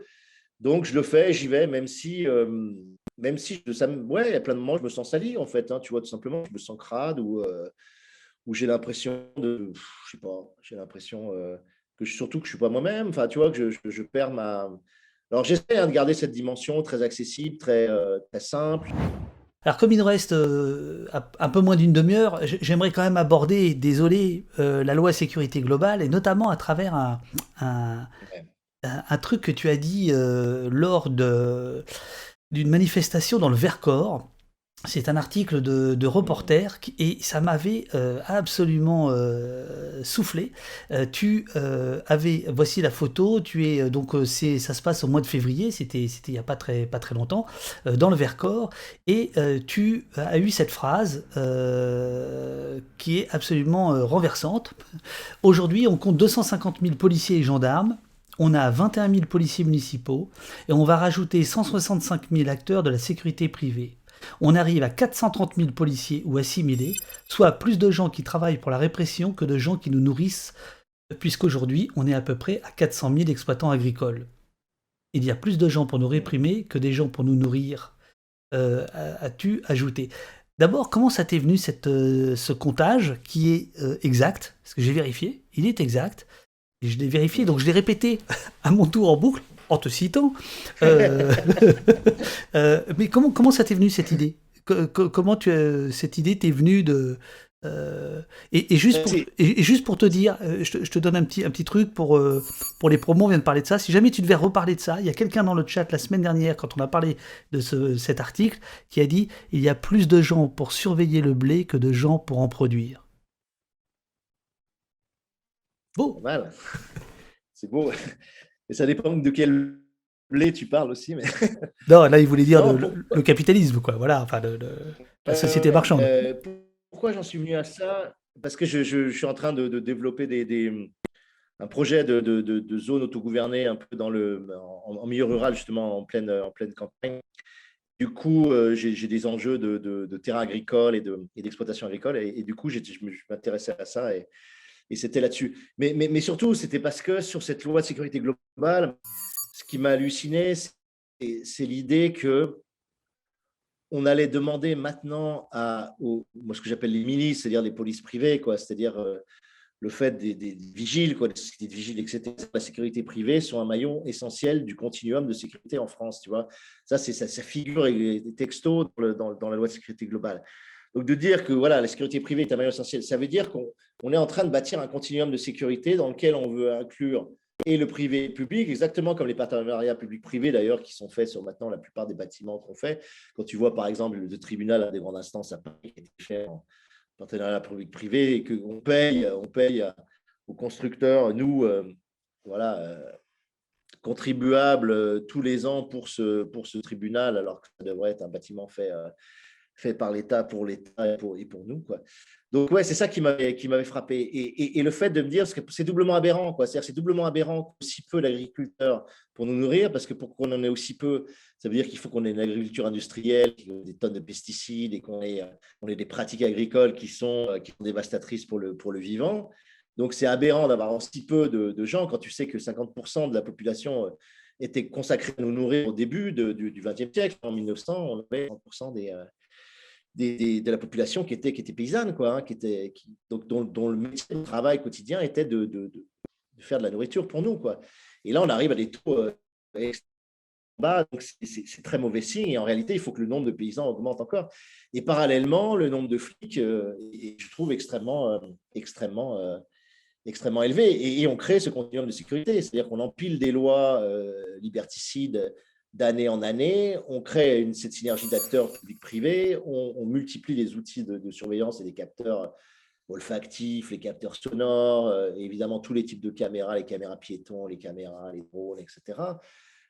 Donc, je le fais, j'y vais, même si, euh, même si ouais, il y a plein de moments, je me sens sali, en fait. Hein, tu vois, tout simplement, je me sens crade ou, euh, j'ai l'impression de. Je sais pas, j'ai l'impression euh, que je, surtout que je ne suis pas moi-même. Enfin, tu vois, que je, perds ma. Alors, j'essaie hein, de garder cette dimension très accessible, très simple. Alors comme il nous reste euh, un peu moins d'une demi-heure, j'aimerais quand même aborder, désolé, euh, la loi sécurité globale, et notamment à travers un, truc que tu as dit euh, lors d'une manifestation dans le Vercors, c'est un article de, reporter et ça m'avait euh, absolument euh, soufflé. Euh, tu avais, voici la photo. Tu es donc ça se passe au mois de février. C'était il y a pas très pas très longtemps dans le Vercors et tu as eu cette phrase qui est absolument renversante. Aujourd'hui, on compte 250 000 policiers et gendarmes. On a 21 000 policiers municipaux et on va rajouter 165 000 acteurs de la sécurité privée on arrive à 430 000 policiers ou assimilés, soit plus de gens qui travaillent pour la répression que de gens qui nous nourrissent, puisqu'aujourd'hui on est à peu près à 400 000 exploitants agricoles. Il y a plus de gens pour nous réprimer que des gens pour nous nourrir, euh, as-tu ajouté? D'abord, comment ça t'est venu cette, ce comptage qui est exact? Parce que j'ai vérifié, il est exact. Et je l'ai vérifié, donc je l'ai répété à mon tour en boucle, en te citant. mais comment, comment ça t'est venu cette idée? Comment tu, cette idée t'est venue de, euh, et, juste pour, et, juste pour te dire, euh, je, te, donne un petit, un petit truc pour, euh, pour les promos, on vient de parler de ça. Si jamais tu devais reparler de ça, il y a quelqu'un dans le chat la semaine dernière, quand on a parlé de ce, cet article, qui a dit il y a plus de gens pour surveiller le blé que de gens pour en produire. Beau. Voilà. C'est beau. Et ça dépend de quel blé tu parles aussi. Mais... non, là, il voulait dire le, capitalisme, quoi. Voilà, enfin, la société marchande. Pourquoi j'en suis venu à ça? Parce que je, suis en train de, développer des, un projet de, de, zone autogouvernée un peu dans le, en, milieu rural, justement, en pleine, en pleine campagne. Du coup, euh, j'ai des enjeux de, terrain agricole et d'exploitation agricole. Et, du coup, je m'intéressais à ça et, et c'était là-dessus. Mais, surtout, c'était parce que sur cette loi de sécurité globale, ce qui m'a halluciné, c'est l'idée que on allait demander maintenant à ce que j'appelle les milices, c'est-à-dire les polices privées, quoi, c'est-à-dire euh, le fait des, vigiles, quoi, des vigiles, etc. La sécurité privée sont un maillon essentiel du continuum de sécurité en France, tu vois. Ça, ça, figure texto dans, dans, la loi de sécurité globale. Donc de dire que voilà, la sécurité privée est un maillon essentiel, ça veut dire qu'on est en train de bâtir un continuum de sécurité dans lequel on veut inclure et le privé public, exactement comme les partenariats public-privé d'ailleurs qui sont faits sur maintenant la plupart des bâtiments qu'on fait. Quand tu vois par exemple le tribunal à des grandes instances à Paris qui a été fait en partenariat public-privé et qu'on paye, on paye aux constructeurs, nous, euh, voilà, euh, contribuables euh, tous les ans pour ce tribunal, alors que ça devrait être un bâtiment fait fait par l'État pour l'État et pour, nous. Quoi. Donc, ouais, c'est ça qui m'avait, frappé. Et, et, le fait de me dire, que c'est doublement aberrant, quoi. C'est-à-dire c'est doublement aberrant aussi peu l'agriculteur pour nous nourrir, parce que pour qu'on en ait aussi peu, ça veut dire qu'il faut qu'on ait une agriculture industrielle, des tonnes de pesticides et qu'on ait, on ait des pratiques agricoles qui sont, qui sont dévastatrices pour le, pour le vivant. Donc, c'est aberrant d'avoir aussi peu de, de, gens quand tu sais que 50% de la population était consacrée à nous nourrir au début du XXe siècle. En 1900, on avait 30% des, de la population qui était, qui était paysanne, quoi, hein, qui était, donc, dont, le métier de travail quotidien était de, de, de, faire de la nourriture pour nous. Quoi. Et là, on arrive à des taux euh, bas, donc c'est très mauvais signe. Et en réalité, il faut que le nombre de paysans augmente encore. Et parallèlement, le nombre de flics euh, est, je trouve, extrêmement, euh, extrêmement, euh, extrêmement élevé. Et, et, on crée ce continuum de sécurité, c'est-à-dire qu'on empile des lois liberticides d'année en année, on crée cette synergie d'acteurs publics-privés, on, multiplie les outils de, surveillance et les capteurs olfactifs, les capteurs sonores, euh, évidemment tous les types de caméras, les caméras piétons, les caméras, les drones, etc.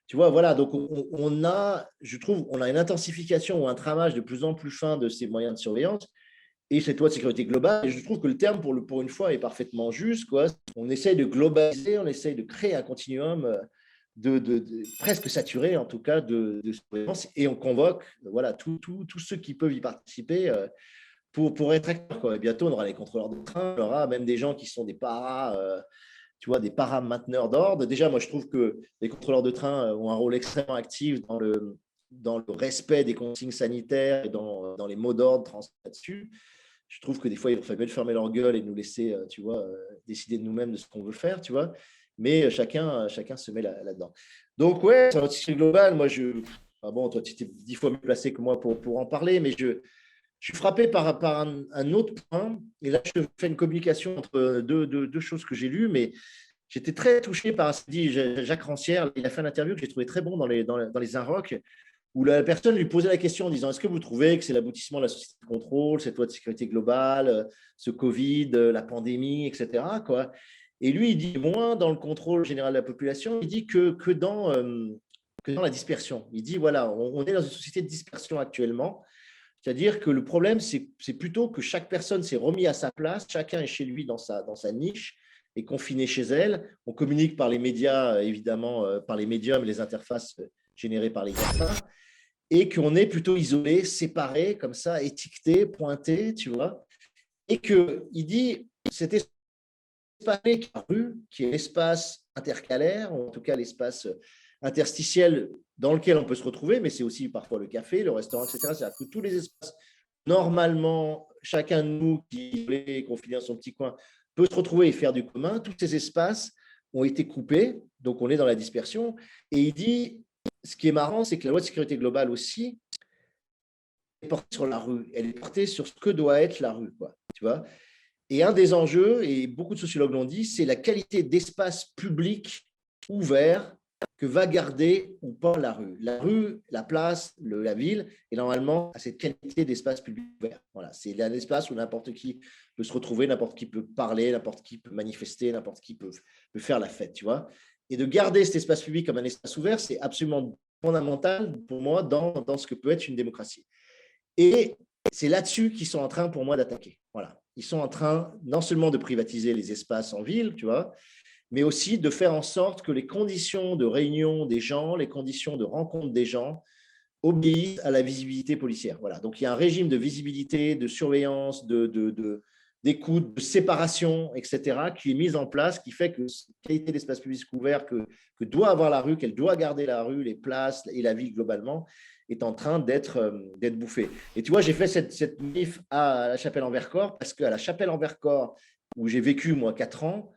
Tu vois, voilà, donc on, a, je trouve, on a une intensification ou un travail de plus en plus fin de ces moyens de surveillance et cette loi de sécurité globale. Et je trouve que le terme, pour, le, pour une fois, est parfaitement juste. On essaye de globaliser, on essaye de créer un continuum de, presque saturé en tout cas de, surveillance et on convoque voilà tous ceux qui peuvent y participer euh, pour, pour être acteurs quoi. bientôt on aura les contrôleurs de train, on aura même des gens qui sont des paras euh, tu vois des paras mainteneurs d'ordre. Déjà moi je trouve que les contrôleurs de train euh, ont un rôle extrêmement actif dans le dans le respect des consignes sanitaires et dans, dans les mots d'ordre là-dessus. Je trouve que des fois, il faudrait fermer leur gueule et nous laisser, tu vois, décider de nous-mêmes de ce qu'on veut faire, tu vois mais chacun, chacun se met là-dedans. Donc, ouais, sur situation globale, moi, je. bon, toi, tu étais dix fois mieux placé que moi pour, pour en parler, mais je, je suis frappé par, par un, autre point. Et là, je fais une communication entre deux, deux, choses que j'ai lues, mais j'étais très touché par ce dit Jacques Rancière. Il a fait un interview que j'ai trouvé très bon dans les, dans, les, dans où la personne lui posait la question en disant Est-ce que vous trouvez que c'est l'aboutissement de la société de contrôle, cette loi de sécurité globale, ce Covid, la pandémie, etc. Quoi? Et lui, il dit moins dans le contrôle général de la population, il dit que, que, dans, euh, que dans la dispersion. Il dit, voilà, on, est dans une société de dispersion actuellement. C'est-à-dire que le problème, c'est plutôt que chaque personne s'est remis à sa place, chacun est chez lui dans sa, dans sa niche, est confiné chez elle. On communique par les médias, évidemment, euh, par les médiums, les interfaces générées par les GAFA, et qu'on est plutôt isolé, séparé, comme ça, étiqueté, pointé, tu vois. Et qu'il dit, c'était rue, qui est l'espace intercalaire, ou en tout cas l'espace interstitiel dans lequel on peut se retrouver, mais c'est aussi parfois le café, le restaurant, etc. C'est-à-dire que tous les espaces normalement, chacun de nous qui est confiné dans son petit coin peut se retrouver et faire du commun. Tous ces espaces ont été coupés, donc on est dans la dispersion. Et il dit, ce qui est marrant, c'est que la loi de sécurité globale aussi est portée sur la rue. Elle est portée sur ce que doit être la rue, quoi. Tu vois Et un des enjeux, et beaucoup de sociologues l'ont dit, c'est la qualité d'espace public ouvert que va garder ou pas la rue. La rue, la place, la ville, et normalement, à cette qualité d'espace public ouvert. Voilà, c'est un espace où n'importe qui peut se retrouver, n'importe qui peut parler, n'importe qui peut manifester, n'importe qui peut, faire la fête, tu vois. Et de garder cet espace public comme un espace ouvert, c'est absolument fondamental pour moi dans, dans ce que peut être une démocratie. Et c'est là-dessus qu'ils sont en train, pour moi, d'attaquer. Voilà. Ils sont en train non seulement de privatiser les espaces en ville, tu vois, mais aussi de faire en sorte que les conditions de réunion des gens, les conditions de rencontre des gens obéissent à la visibilité policière. Voilà. Donc il y a un régime de visibilité, de surveillance, de, d'écoute, de séparation, etc., qui est mis en place, qui fait que la qualité d'espace public couvert que, que doit avoir la rue, qu'elle doit garder la rue, les places et la ville globalement, est en train d'être euh, d'être bouffée. Et tu vois, j'ai fait cette, cette à la chapelle en Vercors, parce qu'à la chapelle en Vercors, où j'ai vécu, moi, quatre ans,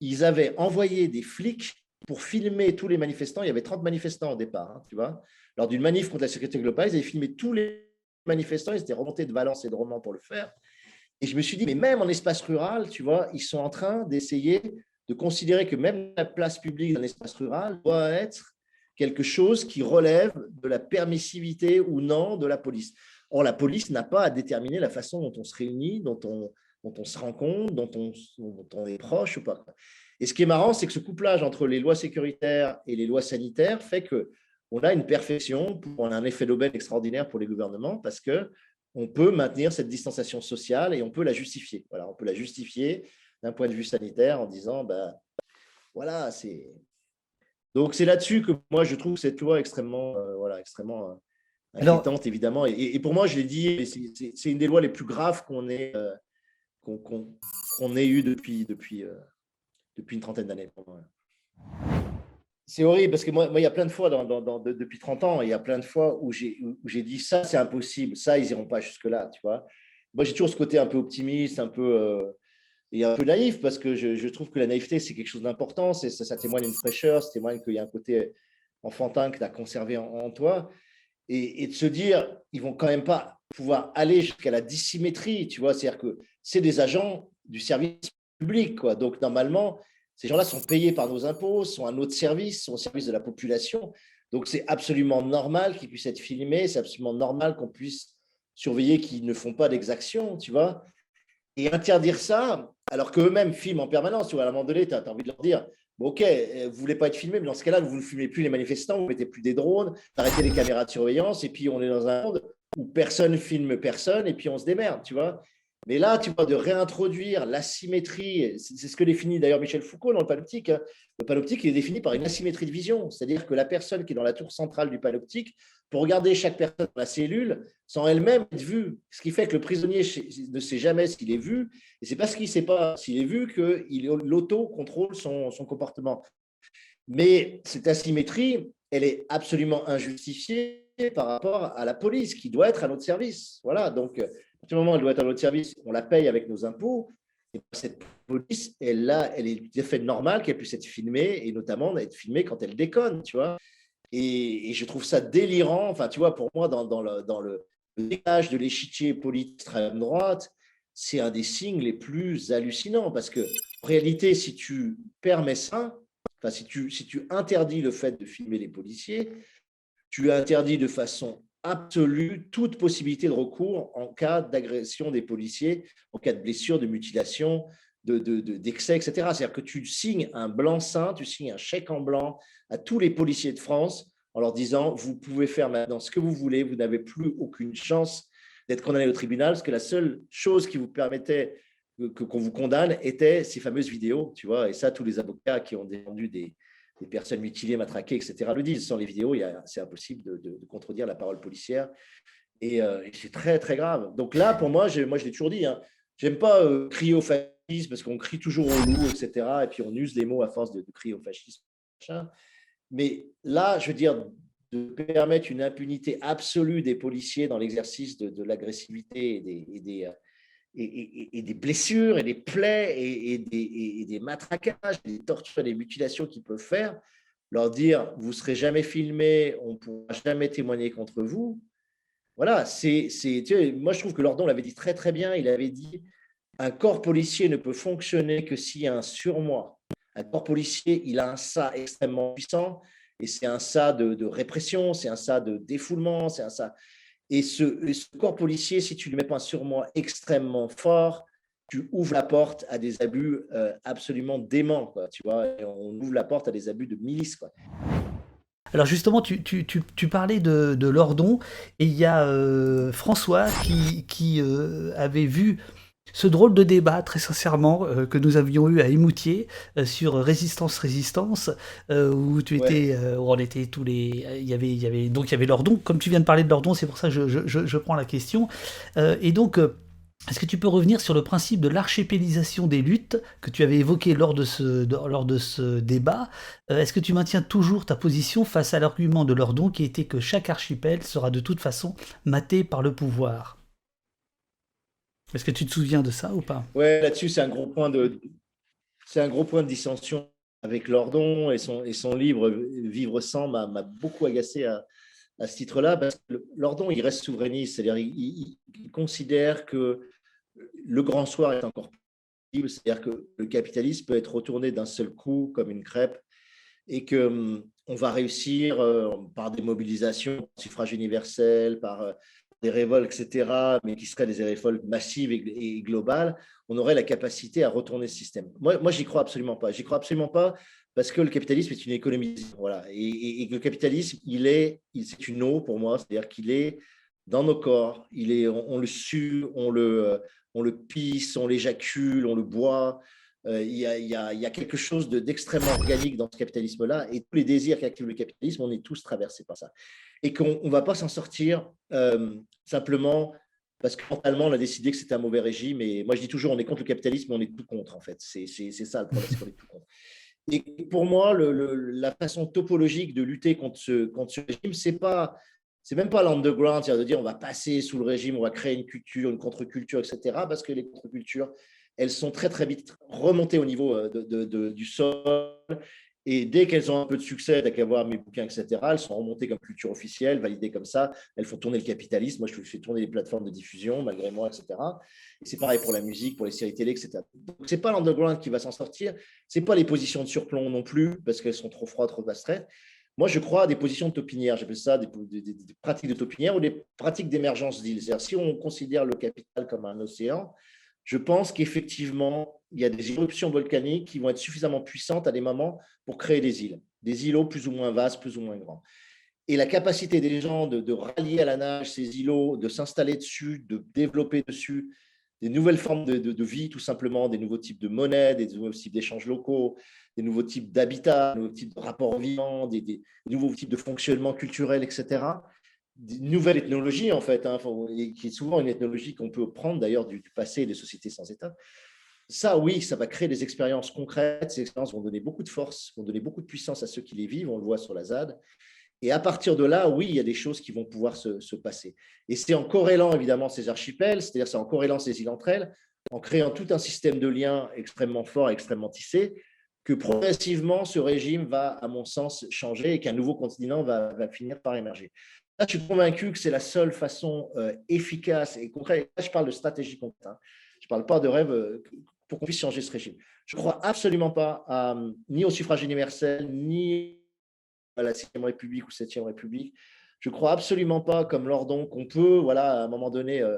ils avaient envoyé des flics pour filmer tous les manifestants. Il y avait 30 manifestants au départ, hein, tu vois. Lors d'une manif contre la sécurité globale, ils avaient filmé tous les manifestants. Ils étaient remontés de Valence et de Romans pour le faire. Et je me suis dit, mais même en espace rural, tu vois, ils sont en train d'essayer de considérer que même la place publique d'un espace rural doit être quelque chose qui relève de la permissivité ou non de la police. Or, la police n'a pas à déterminer la façon dont on se réunit, dont on, dont on se rend compte, dont on, est proche ou pas. Et ce qui est marrant, c'est que ce couplage entre les lois sécuritaires et les lois sanitaires fait que on a une perfection, on a un effet d'aubaine extraordinaire pour les gouvernements parce que on peut maintenir cette distanciation sociale et on peut la justifier. Voilà, on peut la justifier d'un point de vue sanitaire en disant, ben voilà, c'est. Donc c'est là-dessus que moi je trouve cette loi extrêmement, euh, voilà, extrêmement euh, inquiétante évidemment. Et, pour moi, je l'ai dit, c'est une des lois les plus graves qu'on ait, euh, qu'on ait eu depuis, depuis, euh, depuis une trentaine d'années. C'est horrible parce que moi, moi, il y a plein de fois, dans, dans, depuis 30 ans, il y a plein de fois où j'ai dit ça, c'est impossible, ça, ils n'iront pas jusque-là, tu vois. Moi, j'ai toujours ce côté un peu optimiste, un peu, euh, et un peu naïf parce que je, trouve que la naïveté, c'est quelque chose d'important, ça, ça témoigne d'une fraîcheur, ça témoigne qu'il y a un côté enfantin que tu as conservé en, toi. Et, de se dire, ils vont quand même pas pouvoir aller jusqu'à la dissymétrie, tu vois, c'est-à-dire que c'est des agents du service public. Quoi. Donc, normalement, ces gens-là sont payés par nos impôts, sont à notre service, sont au service de la population. Donc, c'est absolument normal qu'ils puissent être filmés, c'est absolument normal qu'on puisse surveiller qu'ils ne font pas d'exactions, tu vois. Et interdire ça, alors qu'eux-mêmes filment en permanence, vois, à un moment donné, tu as, envie de leur dire, ok, euh, vous voulez pas être filmé, mais dans ce cas-là, vous ne filmez plus les manifestants, vous mettez plus des drones, arrêtez les caméras de surveillance, et puis on est dans un monde où personne filme personne, et puis on se démerde, tu vois. Mais là, tu vois, de réintroduire l'asymétrie, c'est ce que définit d'ailleurs Michel Foucault dans le panoptique. Hein. Le panoptique est défini par une asymétrie de vision, c'est-à-dire que la personne qui est dans la tour centrale du panoptique peut regarder chaque personne dans la cellule sans elle-même être vue. Ce qui fait que le prisonnier ne sait jamais s'il est vu, et c'est parce qu'il ne sait pas s'il est vu qu'il l'auto-contrôle son, son comportement. Mais cette asymétrie, elle est absolument injustifiée par rapport à la police qui doit être à notre service. Voilà, donc partir moment elle doit être à notre service, on la paye avec nos impôts. Et cette police, elle, là, elle est tout à fait normal qu'elle puisse être filmée, et notamment être filmée quand elle déconne, tu vois. Et, je trouve ça délirant. Enfin, tu vois, pour moi, dans, le, dans dégage de l'échiquier politique extrême droite, c'est un des signes les plus hallucinants parce que, en réalité, si tu permets ça, enfin, si tu, si tu interdis le fait de filmer les policiers, tu interdis de façon absolue toute possibilité de recours en cas d'agression des policiers, en cas de blessure, de mutilation, d'excès, de, etc. C'est-à-dire que tu signes un blanc-seing, tu signes un chèque en blanc à tous les policiers de France en leur disant vous pouvez faire maintenant ce que vous voulez, vous n'avez plus aucune chance d'être condamné au tribunal, parce que la seule chose qui vous permettait qu'on vous condamne était ces fameuses vidéos, tu vois. Et ça, tous les avocats qui ont défendu des, des personnes mutilées, matraquées, etc. le disent. Sans les vidéos, c'est impossible de, contredire la parole policière. Euh, et, c'est très, très grave. Donc là, pour moi, moi je l'ai toujours dit, hein, j'aime pas euh, crier au fascisme parce qu'on crie toujours au loup, etc. Et puis on use les mots à force de, crier au fascisme. Mais là, je veux dire, de permettre une impunité absolue des policiers dans l'exercice de, l'agressivité et des, et, des, blessures et des plaies et, des, des, matraquages, des tortures, des mutilations qu'ils peuvent faire, leur dire vous ne serez jamais filmé, on ne pourra jamais témoigner contre vous. Voilà, c'est, moi je trouve que Lordon l'avait dit très très bien. Il avait dit un corps policier ne peut fonctionner que s'il y a un surmoi. Un corps policier, il a un ça extrêmement puissant et c'est un ça de, répression, c'est un ça de défoulement, c'est un ça. Et ce, corps policier, si tu ne lui mets pas un surmoi extrêmement fort, tu ouvres la porte à des abus euh, absolument déments, quoi, tu vois. on ouvre la porte à des abus de milice. Alors justement, tu, parlais de, Lordon, et il y a euh, François qui, euh, avait vu ce drôle de débat, très sincèrement, euh, que nous avions eu à Émoutier sur Résistance Résistance, où tu étais, où on était tous les, il y avait, il y avait donc il y avait Lordon. Comme tu viens de parler de Lordon, c'est pour ça que je, je prends la question. et donc est-ce que tu peux revenir sur le principe de l'archipélisation des luttes que tu avais évoqué lors de ce, lors de ce débat? Euh, Est-ce que tu maintiens toujours ta position face à l'argument de Lordon qui était que chaque archipel sera de toute façon maté par le pouvoir? Est-ce que tu te souviens de ça ou pas? Ouais, là-dessus, c'est un gros point de, c'est un gros point de dissension avec Lordon et son, et son livre Vivre sans m'a beaucoup agacé à, à ce titre-là, Lordon, il reste souverainiste, c'est-à-dire il, considère que le grand soir est encore possible, c'est-à-dire que le capitalisme peut être retourné d'un seul coup comme une crêpe et que hum, on va réussir euh, par des mobilisations, suffrage universel, par euh, des révoltes, etc., mais qui seraient des révoltes massives et, globales, on aurait la capacité à retourner ce système. Moi, moi j'y crois absolument pas. J'y crois absolument pas parce que le capitalisme est une économie. Voilà. Et, le capitalisme, il est, c'est une eau pour moi, c'est-à-dire qu'il est dans nos corps, il est, on, le sue, on le, on le pisse, on l'éjacule, on le boit. Euh, il, y a, quelque chose d'extrêmement organique dans ce capitalisme-là, et tous les désirs qu'active le capitalisme, on est tous traversés par ça. Et qu'on ne va pas s'en sortir euh, simplement parce que mentalement, on a décidé que c'était un mauvais régime. Et moi, je dis toujours, on est contre le capitalisme, mais on est tout contre, en fait. C'est ça le problème, c'est qu'on est tout contre. Et pour moi, la façon topologique de lutter contre ce, contre ce régime, c'est pas, même pas l'underground, c'est-à-dire de dire on va passer sous le régime, on va créer une culture, une contre-culture, etc. Parce que les contre-cultures, elles sont très très vite remontées au niveau euh, de, du sol et dès qu'elles ont un peu de succès, dès qu'elles mes bouquins, etc., elles sont remontées comme culture officielle, validées comme ça. Elles font tourner le capitalisme. Moi, je fais tourner les plateformes de diffusion, malgré moi, etc. Et c'est pareil pour la musique, pour les séries télé, etc. Donc, ce n'est pas l'underground qui va s'en sortir. Ce n'est pas les positions de surplomb non plus, parce qu'elles sont trop froides, trop abstraites. Moi, je crois à des positions de topinière. J'appelle ça des, pratiques de topinière ou des pratiques d'émergence d'îles. Si on considère le capital comme un océan, je pense qu'effectivement, il y a des éruptions volcaniques qui vont être suffisamment puissantes à des moments pour créer des îles, des îlots plus ou moins vastes, plus ou moins grands. Et la capacité des gens de, rallier à la nage ces îlots, de s'installer dessus, de développer dessus des nouvelles formes de, vie, tout simplement, des nouveaux types de monnaie, des nouveaux types d'échanges locaux, des nouveaux types d'habitats, des nouveaux types de rapports vivants, des, nouveaux types de fonctionnement culturel, etc nouvelle ethnologie, en fait, hein, qui est souvent une ethnologie qu'on peut prendre d'ailleurs du, passé des sociétés sans État. Ça, oui, ça va créer des expériences concrètes. Ces expériences vont donner beaucoup de force, vont donner beaucoup de puissance à ceux qui les vivent. On le voit sur la ZAD. Et à partir de là, oui, il y a des choses qui vont pouvoir se, passer. Et c'est en corrélant évidemment ces archipels, c'est-à-dire c'est en corrélant ces îles entre elles, en créant tout un système de liens extrêmement fort, extrêmement tissé, que progressivement ce régime va, à mon sens, changer et qu'un nouveau continent va, va finir par émerger. Là, je suis convaincu que c'est la seule façon euh, efficace et concrète. Là, je parle de stratégie concrète. Hein. Je ne parle pas de rêve euh, pour qu'on puisse changer ce régime. Je ne crois absolument pas ni au suffrage universel, ni à la 6 République ou 7e République. Je ne crois absolument pas, comme Lordon, qu'on peut, voilà, à un moment donné, euh,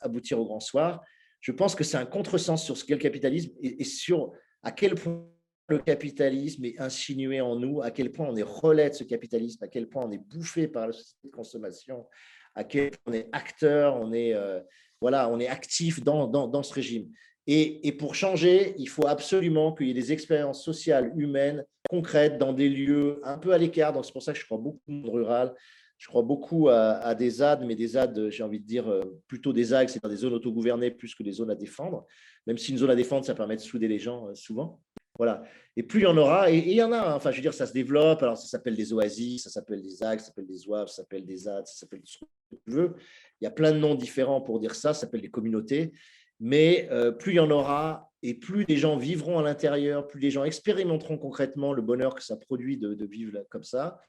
aboutir au grand soir. Je pense que c'est un contresens sur ce qu'est le capitalisme et sur à quel point le capitalisme est insinué en nous, à quel point on est relais de ce capitalisme, à quel point on est bouffé par la société de consommation, à quel point on est acteur, on est, euh, voilà, on est actif dans, dans, ce régime. Et, et, pour changer, il faut absolument qu'il y ait des expériences sociales, humaines, concrètes, dans des lieux un peu à l'écart. Donc c'est pour ça que je crois beaucoup au monde rural. Je crois beaucoup à, des ZAD, mais des ZAD, j'ai envie de dire euh, plutôt des ZAG, c'est-à-dire des zones autogouvernées plus que des zones à défendre. Même si une zone à défendre, ça permet de souder les gens euh, souvent. Voilà. Et plus il y en aura, et il y en a, hein. enfin, je veux dire, ça se développe. Alors, ça s'appelle des oasis, ça s'appelle des axes, ça s'appelle des oaves, ça s'appelle des ZAD, ça s'appelle ce que tu veux. Il y a plein de noms différents pour dire ça, ça s'appelle des communautés. Mais euh, plus il y en aura, et plus les gens vivront à l'intérieur, plus les gens expérimenteront concrètement le bonheur que ça produit de, vivre comme ça,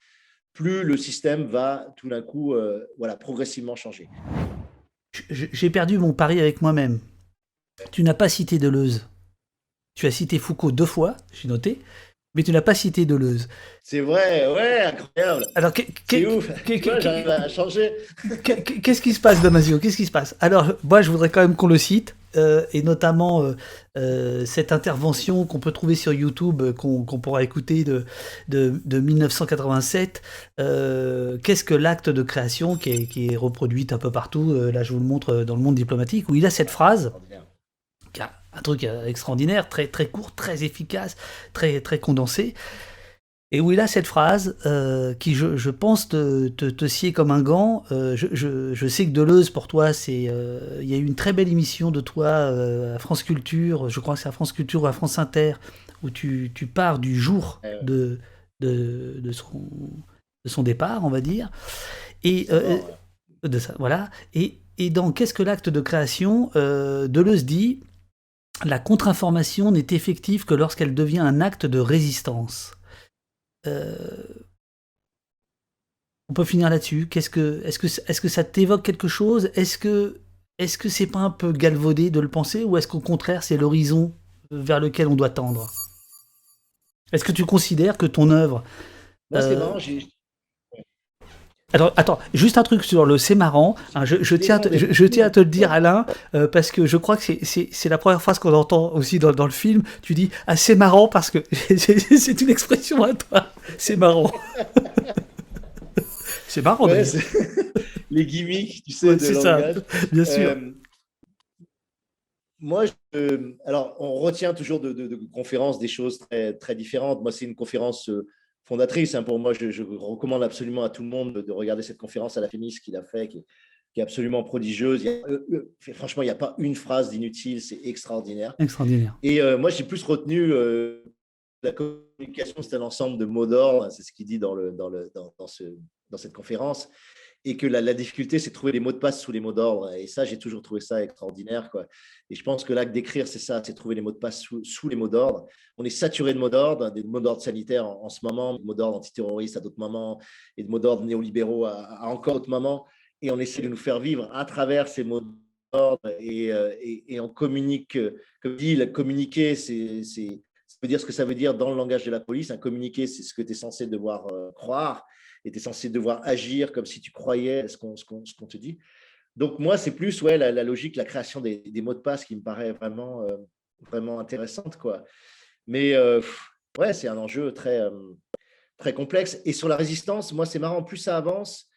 plus le système va tout d'un coup, euh, voilà, progressivement changer. J'ai perdu mon pari avec moi-même. Tu n'as pas cité Deleuze. Tu as cité Foucault deux fois, j'ai noté, mais tu n'as pas cité Deleuze. C'est vrai, ouais, incroyable. Alors, c'est ouf. J'arrive à changer. Qu'est-ce qui se passe, Damasio? Qu'est-ce qui se passe? Alors, moi, je voudrais quand même qu'on le cite, euh, et notamment euh, euh, cette intervention qu'on peut trouver sur YouTube, qu'on pourra écouter de, de, 1987. Qu'est-ce que l'acte de création qui est, qui est reproduite un peu partout Là, je vous le montre dans le monde diplomatique, où il a cette phrase un truc euh, extraordinaire, très, très court, très efficace, très, très condensé. Et où il a cette phrase euh, qui, je, pense, te, te, sied comme un gant. Euh, je, sais que Deleuze, pour toi, c'est. il y a eu une très belle émission de toi à France Culture, je crois que c'est à France Culture ou à France Inter, où tu, tu pars du jour de, de, de, son, de son départ, on va dire. Et. de ça, voilà. Et, et dans Qu'est-ce que l'acte de création Deleuze dit la contre-information n'est effective que lorsqu'elle devient un acte de résistance. Euh, on peut finir là-dessus. Qu'est-ce que, est-ce que, est-ce que ça t'évoque quelque chose? Est-ce que, est-ce que c'est pas un peu galvaudé de le penser, ou est-ce qu'au contraire c'est l'horizon vers lequel on doit tendre? Est-ce que tu considères que ton œuvre euh, alors, attends, juste un truc sur le c'est marrant. Hein, je, tiens, je, tiens à te le dire, Alain, euh, parce que je crois que c'est la première phrase qu'on entend aussi dans, le film. Tu dis ah c'est marrant parce que c'est une expression à toi. C'est marrant. c'est marrant. Les gimmicks, tu sais, de C'est ça, bien sûr. Euh, moi, alors, on retient toujours de, conférences des choses très, très différentes. Moi, c'est une conférence euh, fondatrice. Hein, pour moi, je, recommande absolument à tout le monde de, regarder cette conférence à la FEMIS qu'il a fait, qui, est absolument prodigieuse. Il euh, euh, franchement, il n'y a pas une phrase d'inutile, c'est extraordinaire. Extraordinaire. Et euh, moi, j'ai plus retenu la communication, c'est un ensemble de mots d'ordre, c'est ce qu'il dit dans, le, dans, le, dans, ce, dans cette conférence et que la, difficulté, c'est de trouver les mots de passe sous les mots d'ordre. Et ça, j'ai toujours trouvé ça extraordinaire. Quoi. Et je pense que l'acte d'écrire, c'est ça, c'est trouver les mots de passe sous, les mots d'ordre. On est saturé de mots d'ordre, des mots d'ordre sanitaires en, ce moment, des mots d'ordre antiterroristes à d'autres moments, et de mots d'ordre néolibéraux à, encore d'autres moments. Et on essaie de nous faire vivre à travers ces mots d'ordre et, euh, on communique, comme dit, communiquer, c'est, ça veut dire ce que ça veut dire dans le langage de la police. Un communiquer, c'est ce que tu es censé devoir euh, croire et tu es censé devoir agir comme si tu croyais ce qu'on te dit. Donc, moi, c'est plus ouais, la, logique, la création des, mots de passe qui me paraît vraiment, euh, vraiment intéressante. Quoi. Mais euh, ouais, c'est un enjeu très, euh, très complexe. Et sur la résistance, moi, c'est marrant, plus ça avance,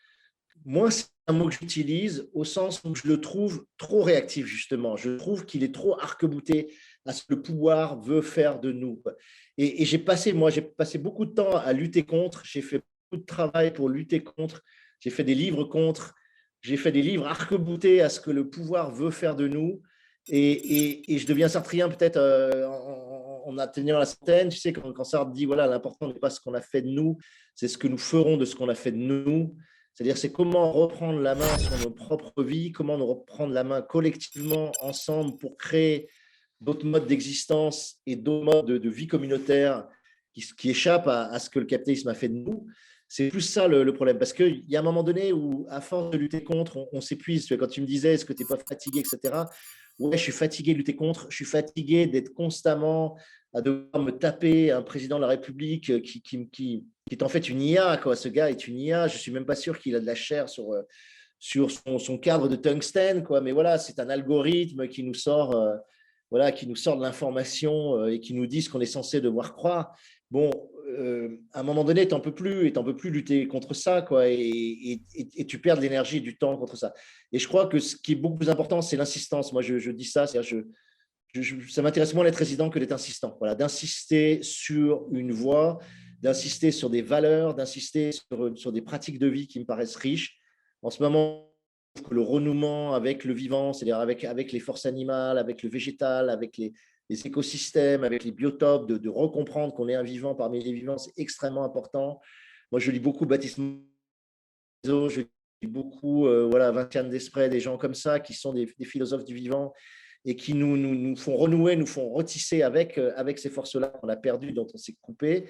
moins c'est un mot que j'utilise au sens où je le trouve trop réactif, justement. Je trouve qu'il est trop arc-bouté à ce que le pouvoir veut faire de nous. Et, et j'ai passé, moi, j'ai passé beaucoup de temps à lutter contre. J'ai fait de travail pour lutter contre. J'ai fait des livres contre. J'ai fait des livres arc-boutés à ce que le pouvoir veut faire de nous. Et, et, je deviens sartrien peut-être euh, en, atteignant la centaine. Tu sais, quand, quand Sartre dit voilà, l'important n'est pas ce qu'on a fait de nous, c'est ce que nous ferons de ce qu'on a fait de nous. C'est-à-dire, c'est comment reprendre la main sur nos propres vies, comment nous reprendre la main collectivement, ensemble, pour créer d'autres modes d'existence et d'autres modes de, vie communautaire qui, qui échappent à, à, ce que le capitalisme a fait de nous. C'est plus ça le, problème. Parce qu'il y a un moment donné où, à force de lutter contre, on, s'épuise. Quand tu me disais, est-ce que tu n'es pas fatigué, etc. Ouais, je suis fatigué de lutter contre. Je suis fatigué d'être constamment à devoir me taper un président de la République qui, qui, est en fait une IA. Quoi. Ce gars est une IA. Je ne suis même pas sûr qu'il a de la chair sur, euh, sur son, cadre de tungstène. Quoi. Mais voilà, c'est un algorithme qui nous sort, euh, voilà, qui nous sort de l'information euh, et qui nous dit ce qu'on est censé devoir croire. Bon, euh, à un moment donné, tu n'en peux plus et tu peux plus lutter contre ça, quoi, et, tu perds de l'énergie et du temps contre ça. Et je crois que ce qui est beaucoup plus important, c'est l'insistance. Moi, je, dis ça, je, ça m'intéresse moins d'être résident que d'être insistant. Voilà, d'insister sur une voie, d'insister sur des valeurs, d'insister sur, sur, des pratiques de vie qui me paraissent riches. En ce moment, que le renouement avec le vivant, c'est-à-dire avec, les forces animales, avec le végétal, avec les, écosystèmes, avec les biotopes, de, de qu'on est un vivant parmi les vivants, c'est extrêmement important. Moi, je lis beaucoup Baptiste je lis beaucoup euh, voilà, Vinciane Desprez, des gens comme ça qui sont des, philosophes du vivant et qui nous, nous, nous, font renouer, nous font retisser avec, euh, avec ces forces-là qu'on a perdues, dont on s'est coupé.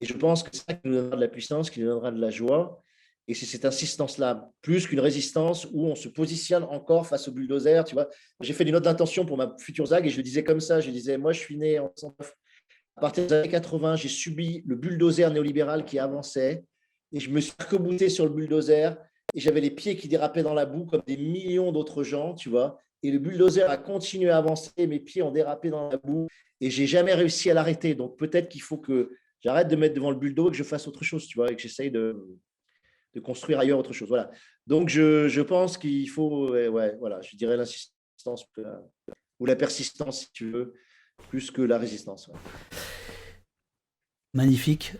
Et je pense que ça qui nous donnera de la puissance, qui nous donnera de la joie. Et c'est cette insistance-là, plus qu'une résistance où on se positionne encore face au bulldozer. Tu vois, j'ai fait des notes d'intention pour ma future ZAG et je le disais comme ça. Je disais, moi, je suis né en 1909. À partir des années 80, j'ai subi le bulldozer néolibéral qui avançait et je me suis recobouté sur le bulldozer et j'avais les pieds qui dérapaient dans la boue comme des millions d'autres gens, tu vois. Et le bulldozer a continué à avancer, mes pieds ont dérapé dans la boue et j'ai jamais réussi à l'arrêter. Donc peut-être qu'il faut que j'arrête de mettre devant le bulldozer et que je fasse autre chose, tu vois, et que j'essaye de, de construire ailleurs autre chose. Voilà. Donc, je, je pense qu'il faut, ouais, voilà, je dirais l'insistance ou la persistance, si tu veux, plus que la résistance. Magnifique.